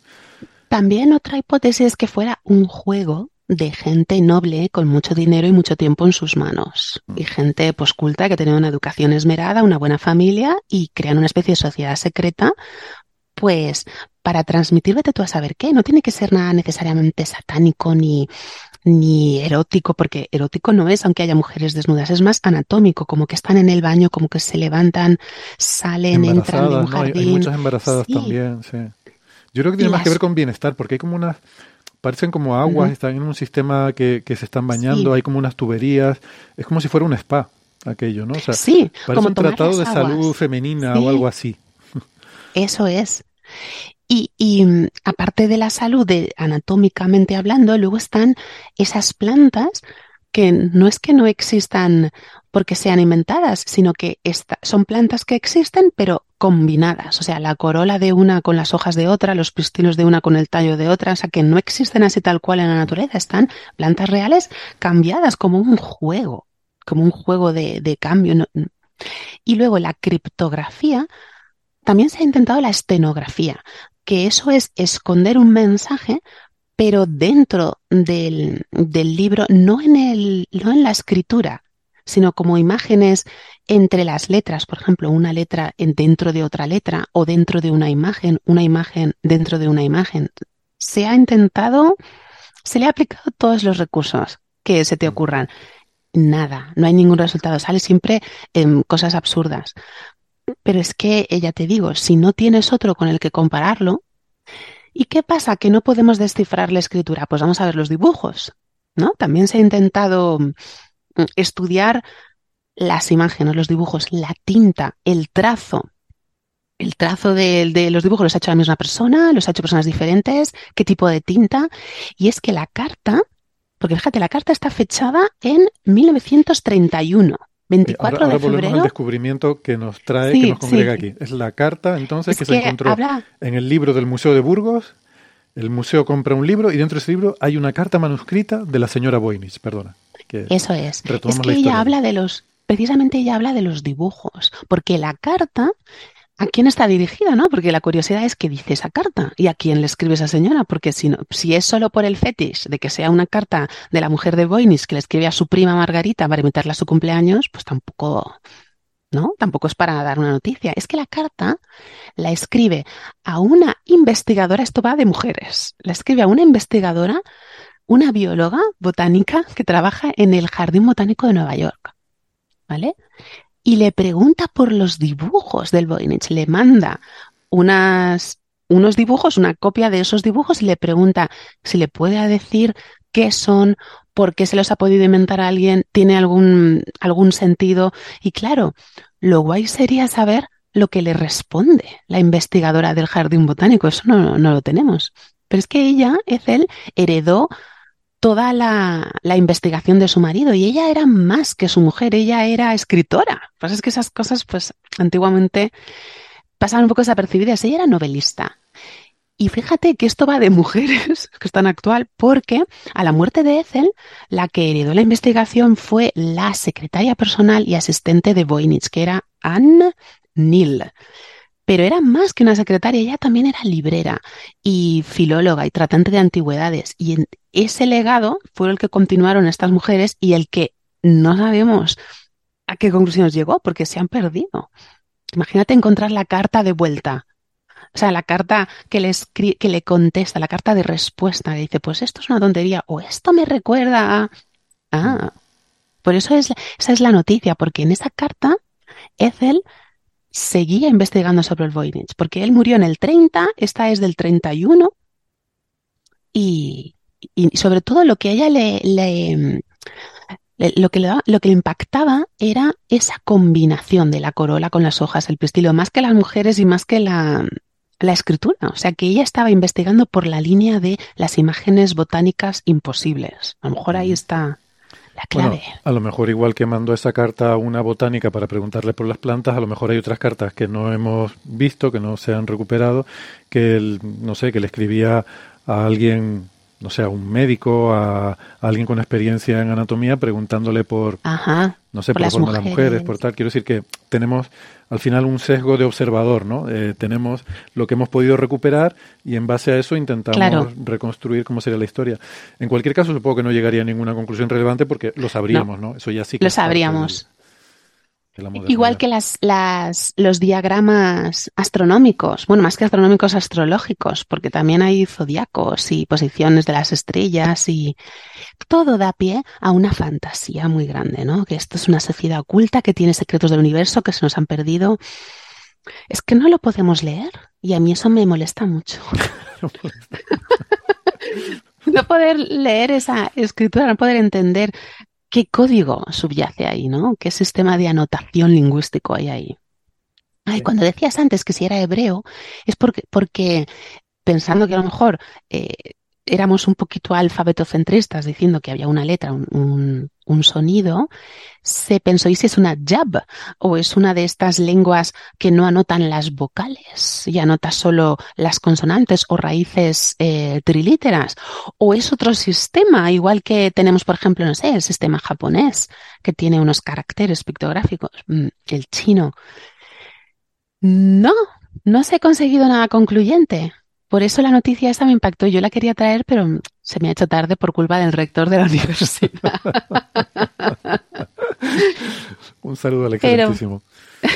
También otra hipótesis es que fuera un juego de gente noble con mucho dinero y mucho tiempo en sus manos. Mm. Y gente pues culta que tenía una educación esmerada, una buena familia y crean una especie de sociedad secreta Pues para transmitir, vete tú a saber qué, no tiene que ser nada necesariamente satánico ni, ni erótico, porque erótico no es, aunque haya mujeres desnudas, es más anatómico, como que están en el baño, como que se levantan, salen, entran de un ¿no? Hay, hay muchas embarazadas Sí. también, sí. Yo creo que tiene Y más que ver con bienestar, porque hay como unas, parecen como aguas, están en un sistema que, que se están bañando, Sí. hay como unas tuberías, es como si fuera un spa, aquello, ¿no? O sea, Sí, parece como un tratado de salud femenina Sí. o algo así. Eso es. Y, mm, aparte de la salud, anatómicamente hablando, luego están esas plantas que no es que no existan porque sean inventadas, sino que son plantas que existen, pero combinadas. O sea, la corola de una con las hojas de otra, los pistilos de una con el tallo de otra, o sea, que no existen así tal cual en la naturaleza. Están plantas reales cambiadas como un juego, como un juego de, cambio. Y luego la criptografía también se ha intentado la estenografía, que eso es esconder un mensaje, pero dentro del, del libro, no en el, no en la escritura, sino como imágenes entre las letras, por ejemplo, una letra en- dentro de otra letra o dentro de una imagen, una imagen dentro de una imagen. Se ha intentado, se le ha aplicado todos los recursos que se te ocurran. Nada, no hay ningún resultado, sale siempre en cosas absurdas. Pero es que, eh, ya te digo, si no tienes otro con el que compararlo, ¿y qué pasa? Que no podemos descifrar la escritura. Pues vamos a ver los dibujos, ¿no? También se ha intentado mm, estudiar las imágenes, los dibujos, la tinta, el trazo. El trazo de, de los dibujos los ha hecho la misma persona, los ha hecho personas diferentes, qué tipo de tinta. Y es que la carta, porque fíjate, la carta está fechada en 1931, Eh, 24 Ahora, ahora de volvemos al febrero. descubrimiento que nos trae, Sí, que nos congrega sí. aquí. Es la carta, entonces, Es que se encontró habla- en el libro del Museo de Burgos. El museo compra un libro y dentro de ese libro hay una carta manuscrita de la señora Voynich, perdona. que Eso es. Es que ella habla de los, precisamente ella habla de los dibujos, porque la carta, ¿a quién está dirigida, no? Porque la curiosidad es qué dice esa carta y a quién le escribe esa señora, porque si no, si es solo por el fetish de que sea una carta de la mujer de Voynich que le escribe a su prima Margarita para invitarla a su cumpleaños, pues tampoco, ¿no? Tampoco es para dar una noticia. Es que la carta la escribe a una investigadora, esto va de mujeres, la escribe a una investigadora una bióloga botánica que trabaja en el Jardín Botánico de Nueva York, ¿vale? Y le pregunta por los dibujos del Voynich, le manda unas, unos dibujos, una copia de esos dibujos y le pregunta si le puede decir qué son, por qué se los ha podido inventar alguien, tiene algún, algún sentido. Y claro, lo guay sería saber lo que le responde la investigadora del Jardín Botánico. Eso no, no lo tenemos. Pero es que ella, Ethel, heredó toda la, la investigación de su marido y ella era más que su mujer, ella era escritora. Pues es que esas cosas, pues antiguamente pasaban un poco desapercibidas. Ella era novelista. Y fíjate que esto va de mujeres, [LAUGHS] que es tan actual, porque a la muerte de Ethel, la que heredó la investigación fue la secretaria personal y asistente de Voynich, que era Anne Neal. Pero era más que una secretaria, ella también era librera y filóloga y tratante de antigüedades. Y en ese legado fue el que continuaron estas mujeres y el que no sabemos a qué conclusiones llegó, porque se han perdido. Imagínate encontrar la carta de vuelta. O sea, la carta que le, que le contesta, la carta de respuesta, que dice, pues esto es una tontería, o esto me recuerda a... Ah, por eso es, esa es la noticia, porque en esa carta Ethel seguía investigando sobre el Voynich, porque él murió en el 30, esta es del 31, y, y sobre todo lo que a ella le, le- le- lo que le, lo que le impactaba era esa combinación de la corola con las hojas, el pistilo, más que las mujeres y más que la, la escritura. O sea, que ella estaba investigando por la línea de las imágenes botánicas imposibles. A lo mejor ahí está la Bueno, a lo mejor igual que mandó esa carta a una botánica para preguntarle por las plantas, a lo mejor hay otras cartas que no hemos visto, que no se han recuperado, que él, no sé, que le escribía a alguien, no sé, a un médico, a, a alguien con experiencia en anatomía, preguntándole por, Ajá. no sé, Por por, la las forma de las mujeres, por tal. Quiero decir que tenemos al final un sesgo de observador, ¿no? Eh, tenemos lo que hemos podido recuperar y en base a eso intentamos Claro. reconstruir cómo sería la historia. En cualquier caso, supongo que no llegaría a ninguna conclusión relevante porque lo sabríamos, ¿no? Eso ya sí que Lo sabríamos. Que la. Igual que las, las, los diagramas astronómicos, bueno, más que astronómicos, astrológicos, porque también hay zodiacos y posiciones de las estrellas y todo da pie a una fantasía muy grande, ¿no? Que esto es una sociedad oculta que tiene secretos del universo que se nos han perdido. Es que no lo podemos leer y a mí eso me molesta mucho. [LAUGHS] [LAUGHS] no poder leer esa escritura, no poder entender qué código subyace ahí, ¿no? ¿Qué sistema de anotación lingüístico hay ahí? Ay, cuando decías antes que si era hebreo, es porque, porque pensando que a lo mejor eh, éramos un poquito alfabetocentristas diciendo que había una letra, un, un, sonido, se pensó, ¿y si es una jab? ¿O es una de estas lenguas que no anotan las vocales y anota solo las consonantes o raíces eh, trilíteras? ¿O es otro sistema, igual que tenemos, por ejemplo, no sé, el sistema japonés, que tiene unos caracteres pictográficos, mm, el chino? No, no se ha conseguido nada concluyente. Por eso la noticia esa me impactó. Yo la quería traer, pero se me ha hecho tarde por culpa del rector de la [LAUGHS] universidad. Un saludo al excelentísimo. Pero,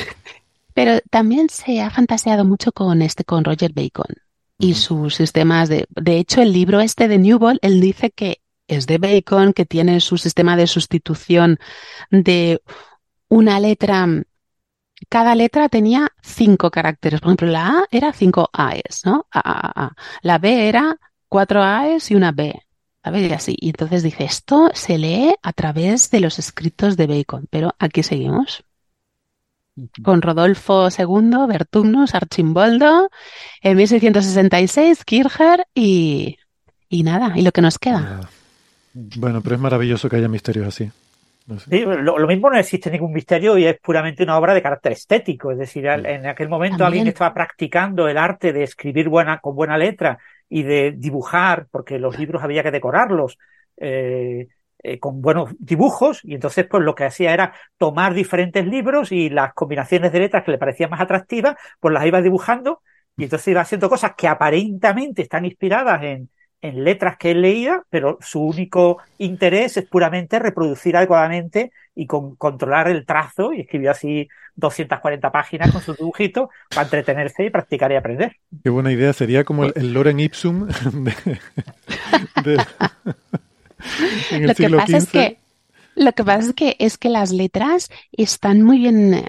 pero, también se ha fantaseado mucho con este, con Roger Bacon y uh -huh. sus sistemas de. De hecho, el libro este de Newbold, él dice que es de Bacon, que tiene su sistema de sustitución de una letra cada letra tenía cinco caracteres. Por ejemplo, la A era cinco A's, ¿no? A, A, A. La B era cuatro A's y una B. ¿Sabes? Y así. Y entonces dice, esto se lee a través de los escritos de Bacon. Pero aquí seguimos. Con Rodolfo II, Bertumnus, Archimboldo, en 1666, Kircher y, y nada, y lo que nos queda. Bueno, pero es maravilloso que haya misterios así. No sé. sí, lo, lo, mismo no existe ningún misterio y es puramente una obra de carácter estético. Es decir, en aquel momento También. alguien estaba practicando el arte de escribir buena, con buena letra y de dibujar, porque los libros había que decorarlos eh, eh, con buenos dibujos, y entonces pues lo que hacía era tomar diferentes libros y las combinaciones de letras que le parecían más atractivas, pues las iba dibujando y entonces iba haciendo cosas que aparentemente están inspiradas en, en letras que él leía, pero su único interés es puramente reproducir adecuadamente y con, controlar el trazo y escribió así 240 páginas con sus dibujitos para entretenerse y practicar y aprender. Qué buena idea, sería como el, el Loren Ipsum de, de, en el lo siglo que pasa XV. es que lo que pasa es que es que las letras están muy bien eh,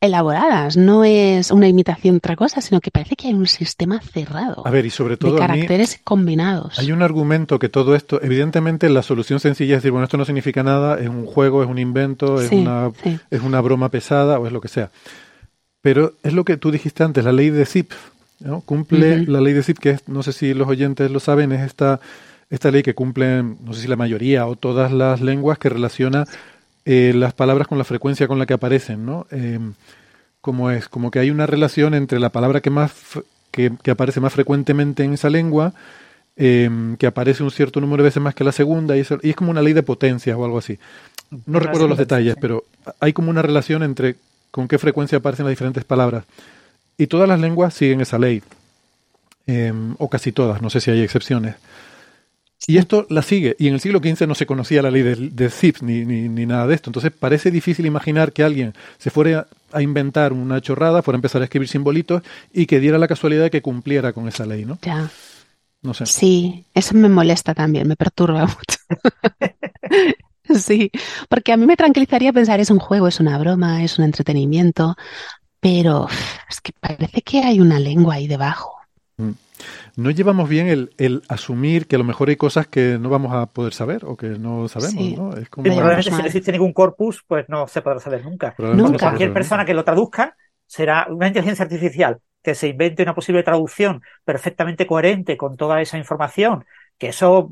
elaboradas, no es una imitación otra cosa, sino que parece que hay un sistema cerrado. A ver, y sobre todo de caracteres mí, combinados. Hay un argumento que todo esto, evidentemente la solución sencilla es decir, bueno, esto no significa nada, es un juego, es un invento, es, Sí, una, sí. es una broma pesada o es lo que sea. Pero es lo que tú dijiste antes, la ley de Zip, ¿no? Cumple la ley de Zip, que es, no sé si los oyentes lo saben, es esta, esta ley que cumple, no sé si la mayoría o todas las lenguas que relaciona eh, las palabras con la frecuencia con la que aparecen, ¿no? Eh, como es, como que hay una relación entre la palabra que más que, que aparece más frecuentemente en esa lengua, eh, que aparece un cierto número de veces más que la segunda, y, eso- y es como una ley de potencias o algo así. No recuerdo los detalles, pero hay como una relación entre con qué frecuencia aparecen las diferentes palabras. Y todas las lenguas siguen esa ley, eh, o casi todas, no sé si hay excepciones. Y esto la sigue, y en el siglo XV no se conocía la ley de, de Zipf ni, ni, ni nada de esto. Entonces parece difícil imaginar que alguien se fuera a inventar una chorrada, fuera a empezar a escribir simbolitos y que diera la casualidad de que cumpliera con esa ley, ¿no? Ya. No sé. Sí, eso me molesta también, me perturba mucho. [LAUGHS] Sí, porque a mí me tranquilizaría pensar es un juego, es una broma, es un entretenimiento, pero es que parece que hay una lengua ahí debajo. Mm. No llevamos bien el, el asumir que a lo mejor hay cosas que no vamos a poder saber o que no sabemos, Sí. ¿no? Es como... Probablemente si no existe ningún corpus, pues no se podrá saber nunca. Nunca. cualquier persona que lo traduzca será una inteligencia artificial que se invente una posible traducción perfectamente coherente con toda esa información, que eso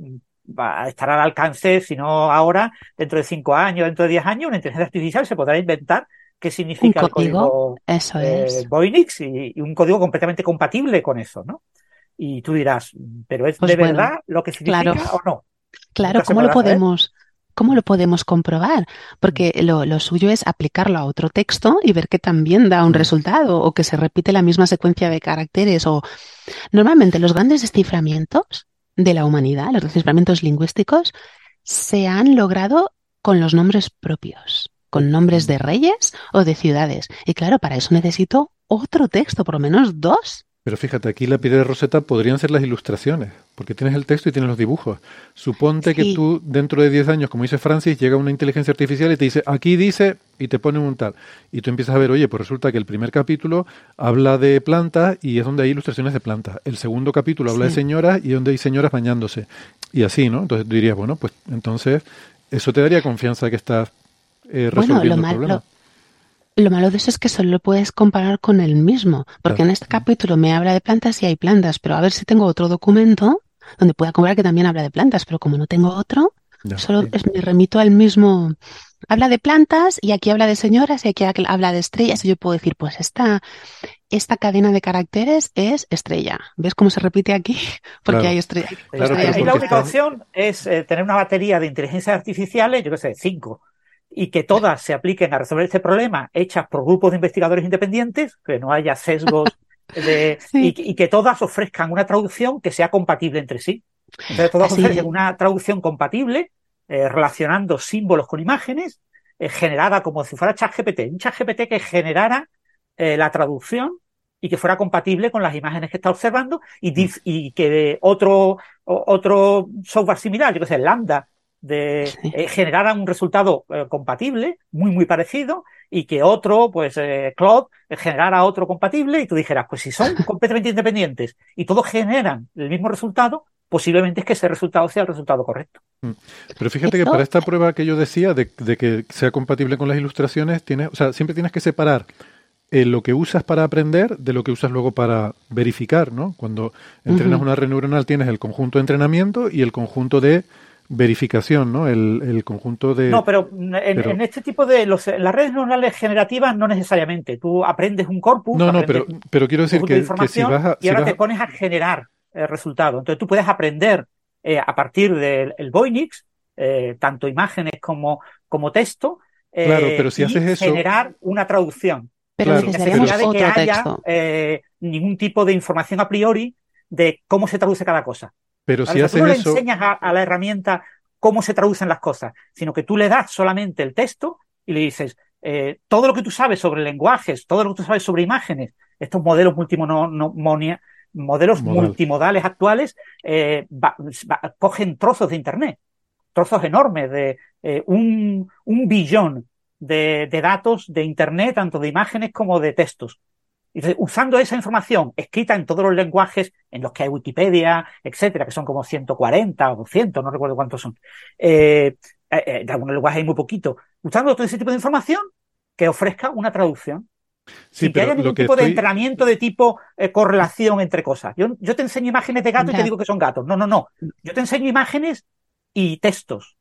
va a estar al alcance, si no ahora, dentro de cinco años, dentro de diez años, una inteligencia artificial se podrá inventar qué significa Un el código, código eso eh, es. Voynich y, y un código completamente compatible con eso, ¿no? Y tú dirás, ¿pero es Pues de bueno, verdad lo que significa claro. o no? Claro, ¿cómo lo podemos, cómo lo podemos comprobar? Porque lo, lo suyo es aplicarlo a otro texto y ver que también da un Mm. resultado o que se repite la misma secuencia de caracteres o normalmente los grandes desciframientos de la humanidad, los desciframientos lingüísticos, se han logrado con los nombres propios. con nombres de reyes o de ciudades. Y claro, para eso necesito otro texto, por lo menos dos. Pero fíjate, aquí la piedra de Rosetta podrían ser las ilustraciones, porque tienes el texto y tienes los dibujos. Suponte que tú, dentro de 10 años, como dice Francis, llega una inteligencia artificial y te dice, aquí dice, y te pone un tal. Y tú empiezas a ver, oye, pues resulta que el primer capítulo habla de plantas y es donde hay ilustraciones de plantas. El segundo capítulo habla de señoras y es donde hay señoras bañándose. Y así, ¿no? Entonces tú dirías, bueno, pues entonces eso te daría confianza que estás eh, Bueno, resolviendo lo el problema. lo malo de eso es que solo lo puedes comparar con el mismo, porque Claro. en este capítulo me habla de plantas y hay plantas, pero a ver si tengo otro documento donde pueda comparar que también habla de plantas, pero como no tengo otro, Ya, solo sí. es- me remito al mismo. Habla de plantas y aquí habla de señoras y aquí habla de estrellas y yo puedo decir, pues esta, esta cadena de caracteres es estrella. ¿Ves cómo se repite aquí? [LAUGHS] Porque Claro. hay estrellas. Claro, Ahí pero la única opción es eh, tener una batería de inteligencias artificiales, yo qué sé, cinco, y que todas se apliquen a resolver este problema, hechas por grupos de investigadores independientes, que no haya sesgos, [LAUGHS] de, Sí. y, y que todas ofrezcan una traducción que sea compatible entre sí. Entonces, todas Así ofrecen es. una traducción compatible, eh, relacionando símbolos con imágenes, eh, generada como si fuera ChatGPT, un ChatGPT que generara eh, la traducción y que fuera compatible con las imágenes que está observando y, que otro, otro software similar, yo que sé, Lambda, de, eh, generara un resultado eh, compatible, muy, muy parecido, y que otro, pues, eh, Claude, eh, generara otro compatible, y tú dijeras, pues si son [LAUGHS] completamente independientes y todos generan el mismo resultado, posiblemente es que ese resultado sea el resultado correcto. Pero fíjate que para esta prueba que yo decía de, de que sea compatible con las ilustraciones, tienes, o sea, siempre tienes que separar eh, lo que usas para aprender de lo que usas luego para verificar, ¿no? Cuando entrenas una red neuronal tienes el conjunto de entrenamiento y el conjunto de verificación, ¿no? El, el conjunto de... No, pero en, pero- en este tipo de los, las redes neuronales generativas no necesariamente. Tú aprendes un corpus, no, no, pero, pero quiero un decir de que, que si información vas a... y si ahora vas te pones a generar eh, resultados. Entonces tú puedes aprender eh, a partir del el Voynix, eh, tanto imágenes como, como texto, eh, Claro, pero si y haces eso- generar una traducción. Pero Claro, sin necesitaríamos necesidad de que otro haya texto. eh, ningún tipo de información a priori de cómo se traduce cada cosa. Pero si tú haces no eso... le enseñas a, a la herramienta cómo se traducen las cosas, sino que tú le das solamente el texto y le dices eh, todo lo que tú sabes sobre lenguajes, todo lo que tú sabes sobre imágenes, estos modelos multimonia, modelos Modal. multimodales actuales eh, va- va- cogen trozos de internet, trozos enormes de eh, un, un billón de, de datos de internet, tanto de imágenes como de textos. Entonces, usando esa información escrita en todos los lenguajes en los que hay Wikipedia, etcétera, que son como 140 o 200, no recuerdo cuántos son. Eh, eh, eh, de algunos lenguajes hay muy poquito. Usando todo ese tipo de información que ofrezca una traducción. Sí, sin que haya pero ningún tipo de entrenamiento de tipo eh, correlación entre cosas. Yo, yo te enseño imágenes de gato y te digo que son gatos. No, no, no. Yo te enseño imágenes y textos.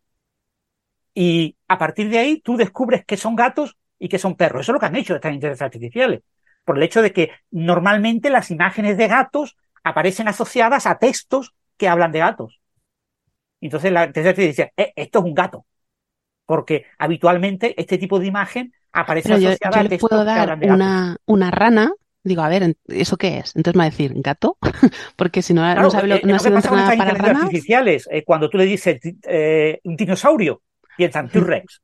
Y a partir de ahí tú descubres que son gatos y que son perros. Eso es lo que han hecho estas inteligencias artificiales. Por el hecho de que normalmente las imágenes de gatos aparecen asociadas a textos que hablan de gatos. Entonces la artificial dice, "Eh, esto es un gato. Porque habitualmente este tipo de imagen aparece Pero asociada yo a textos puedo que hablan de gatos. una, una rana, digo, a ver, ¿eso qué es? Entonces me va a decir, ¿gato? [LAUGHS] Porque si no, Claro, no sabe lo, eh, no lo que pasa con estas inteligencias artificiales. eh, cuando tú le dices eh, un dinosaurio, piensan T-Rex.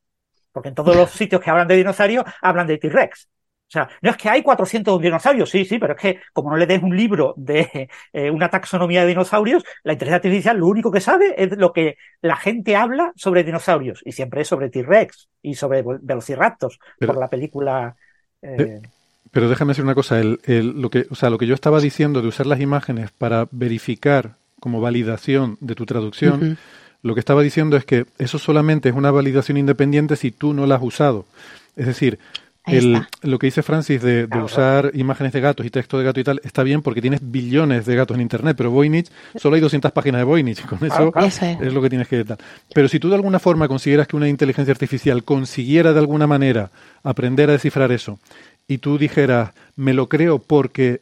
Porque en todos los sitios que hablan de dinosaurios, hablan de T-Rex. O sea, no es que hay 400 dinosaurios, sí, sí, pero es que como no le des un libro de [LAUGHS] eh, una taxonomía de dinosaurios, la inteligencia artificial lo único que sabe es lo que la gente habla sobre dinosaurios. Y siempre es sobre T-Rex y sobre Vel- Velociraptors, Pero- por la película. eh, Pe- Pero déjame decir una cosa, el, el- lo, que, o sea, lo que yo estaba diciendo de usar las imágenes para verificar como validación de tu traducción, lo que estaba diciendo es que eso solamente es una validación independiente si tú no la has usado. Es decir, el- lo que dice Francis de, de Claro, usar imágenes de gatos y texto de gato y tal, está bien porque tienes billones de gatos en Internet, pero Voynich, solo hay 200 páginas de Voynich, con eso claro. Es. lo que tienes que tal. Pero si tú de alguna forma consideras que una inteligencia artificial consiguiera de alguna manera aprender a descifrar eso, y tú dijeras, me lo creo porque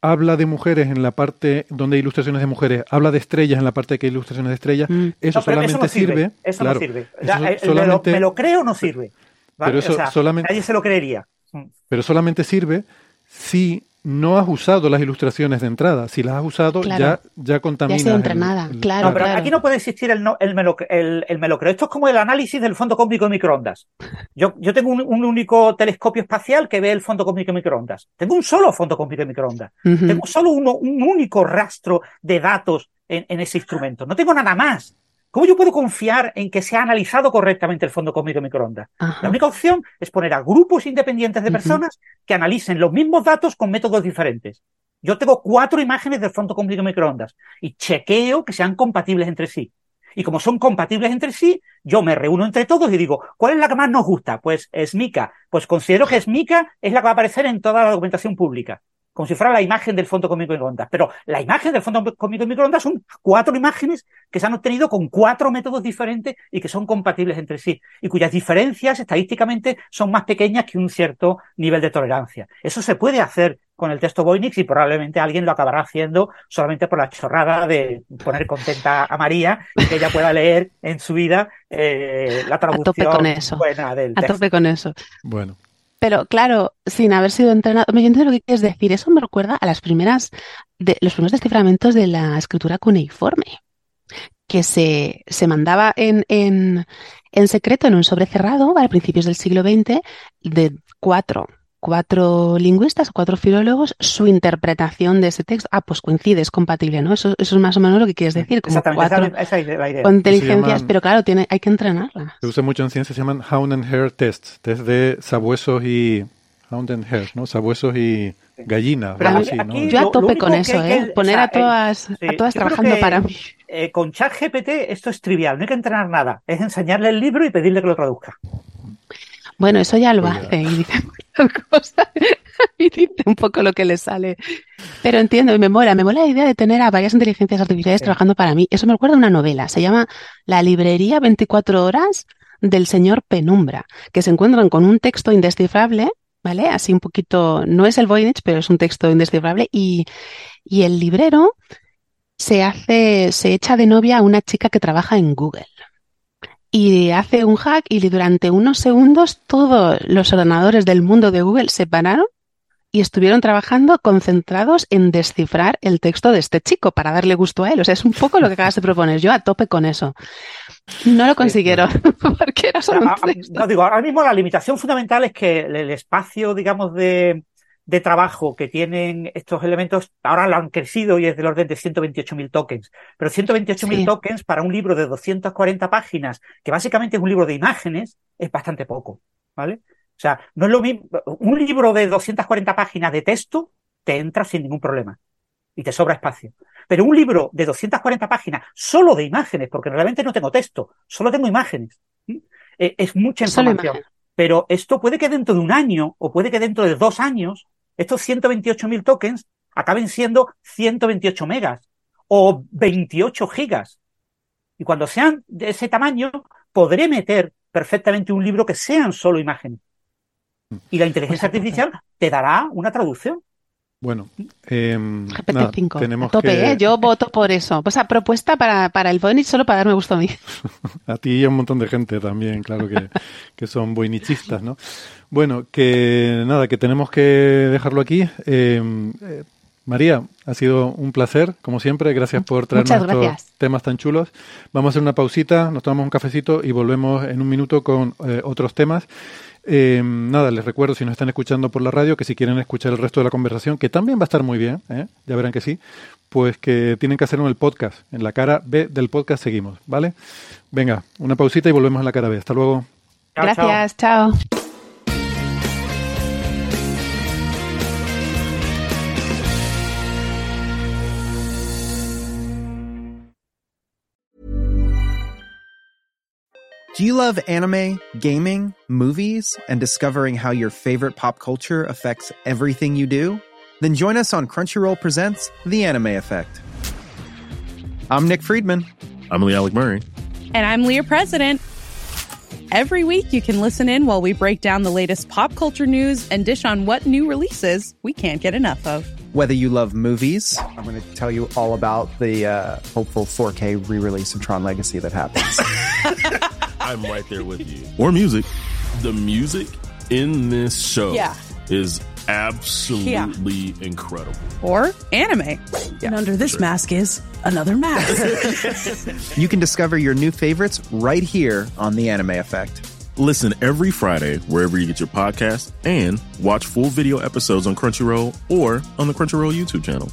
habla de mujeres en la parte donde hay ilustraciones de mujeres, habla de estrellas en la parte que hay ilustraciones de estrellas, Mm. eso No, solamente no sirve. sirve. Eso claro, no sirve. eso Ya, el- el me, lo, me lo creo no sirve. ¿Vale? Pero eso O sea, solamente- Nadie se lo creería. Mm. pero solamente sirve si no has usado las ilustraciones de entrada. Si las has usado, Claro. ya, ya contaminas. Ya entrenada, el- claro. No, pero aquí no puede existir el, no- el, me lo, el, el me lo creo. Esto es como el análisis del fondo cósmico de microondas. Yo, yo tengo un, un único telescopio espacial que ve el fondo cósmico de microondas. Tengo un solo fondo cósmico de microondas. Tengo solo uno, un único rastro de datos en, en ese instrumento. No tengo nada más. ¿Cómo yo puedo confiar en que se ha analizado correctamente el fondo cósmico de microondas? Ajá. La única opción es poner a grupos independientes de personas que analicen los mismos datos con métodos diferentes. Yo tengo cuatro imágenes del fondo cósmico de microondas y chequeo que sean compatibles entre sí. Y como son compatibles entre sí, yo me reúno entre todos y digo, ¿cuál es la que más nos gusta? Pues Smika. Pues considero que Smika es la que va a aparecer en toda la documentación pública. Como si fuera la imagen del fondo cósmico de microondas. Pero la imagen del fondo cósmico de microondas son cuatro imágenes que se han obtenido con cuatro métodos diferentes y que son compatibles entre sí. Y cuyas diferencias estadísticamente son más pequeñas que un cierto nivel de tolerancia. Eso se puede hacer con el texto Voynich y probablemente alguien lo acabará haciendo solamente por la chorrada de poner contenta a María y que ella pueda leer en su vida eh, la tope traducción con eso. buena del A tope con eso. Bueno, Pero claro, sin haber sido entrenado, me entiendo lo que quieres decir. Eso me recuerda a las primeras, de, los primeros desciframientos de la escritura cuneiforme, que se, se mandaba en, en, en secreto en un sobre cerrado a principios del siglo XX de cuatro, cuatro lingüistas, cuatro filólogos, su interpretación de ese texto. Ah, pues coincide, es compatible, ¿no? Eso, eso es más o menos lo que quieres decir, como Exactamente, esa, cuatro esa es la idea. con inteligencias, llaman- pero claro, tiene, hay que entrenarlas. se usa mucho en ciencia, se llaman Hound and Hare tests, test de sabuesos y Hound and Hare, ¿no? Sabuesos y gallinas, Pero algo aquí- así, ¿no? aquí- Yo a tope con eso, ¿eh? que- Poner o sea, a todas, sí, a todas trabajando que- para mí. Eh, con ChatGPT esto es trivial, no hay que entrenar nada. Es enseñarle el libro y pedirle que lo traduzca. Bueno, eso ya lo Pues ya. hace y [LAUGHS] cosas y dice un poco lo que le sale. Pero entiendo y me mola, me mola la idea de tener a varias inteligencias artificiales Sí. trabajando para mí. Eso me recuerda a una novela, se llama La librería 24 horas del señor Penumbra, que se encuentran con un texto indescifrable, ¿vale? Así un poquito, no es el Voynich, pero es un texto indescifrable y, y el librero se hace, se echa de novia a una chica que trabaja en Google. Y hace un hack y durante unos segundos todos los ordenadores del mundo de Google se pararon y estuvieron trabajando concentrados en descifrar el texto de este chico para darle gusto a él. O sea, es un poco lo que acabas de proponer. Yo a tope con eso. No lo consiguieron [LAUGHS] porque era solo un texto. no, digo, ahora mismo la limitación fundamental es que el espacio, digamos, de, de trabajo que tienen estos elementos, ahora lo han crecido y es del orden de 128.000 tokens. Pero 128.000 Sí. tokens para un libro de 240 páginas, que básicamente es un libro de imágenes, es bastante poco, ¿vale? O sea, no es lo mismo. Un libro de 240 páginas de texto te entra sin ningún problema y te sobra espacio. Pero un libro de 240 páginas solo de imágenes, porque realmente no tengo texto, solo tengo imágenes. ¿sí? Eh, Es mucha información. Pero esto puede que dentro de un año o puede que dentro de dos años estos 128.000 tokens acaben siendo 128 megas o 28 gigas. Y cuando sean de ese tamaño, podré meter perfectamente un libro que sean solo imágenes. Y la inteligencia Pues artificial te dará una traducción. Bueno, em, nada, GPT-5. A tenemos tope, que... ¿eh? Yo voto por eso. Pues a propuesta para, para el Voynich solo para darme gusto a mí. [LAUGHS] A ti y a un montón de gente también, claro que, que son boinichistas, ¿no? Bueno, que nada, que tenemos que dejarlo aquí. Eh, eh, María, ha sido un placer, como siempre. Gracias por traernos estos temas tan chulos. Vamos a hacer una pausita, nos tomamos un cafecito y volvemos en un minuto con eh, otros temas. Eh, nada, les recuerdo si nos están escuchando por la radio que si quieren escuchar el resto de la conversación, que también va a estar muy bien, ¿eh? ya verán que sí, pues que tienen que hacerlo en el podcast. En la cara B del podcast seguimos, ¿vale? Venga, una pausita y volvemos a la cara B. Hasta luego. Chao, chao. Gracias, chao. Do you love anime, gaming, movies, and discovering how your favorite pop culture affects everything you do? Then join us on Crunchyroll Presents The Anime Effect. I'm Nick Friedman. I'm Lee Alec Murray. And I'm Leah President. Every week, you can listen in while we break down the latest pop culture news and dish on what new releases we can't get enough of. Whether you love movies, I'm going to tell you all about the uh, hopeful 4K re release of Tron Legacy that happens. [LAUGHS] I'm right there with you. Or music. The music in this show Yeah. is absolutely incredible. Or anime. and under this mask is another mask. [LAUGHS] [LAUGHS] You can discover your new favorites right here on The Anime Effect. Listen every Friday wherever you get your podcast and watch full video episodes on Crunchyroll or on the Crunchyroll YouTube channel.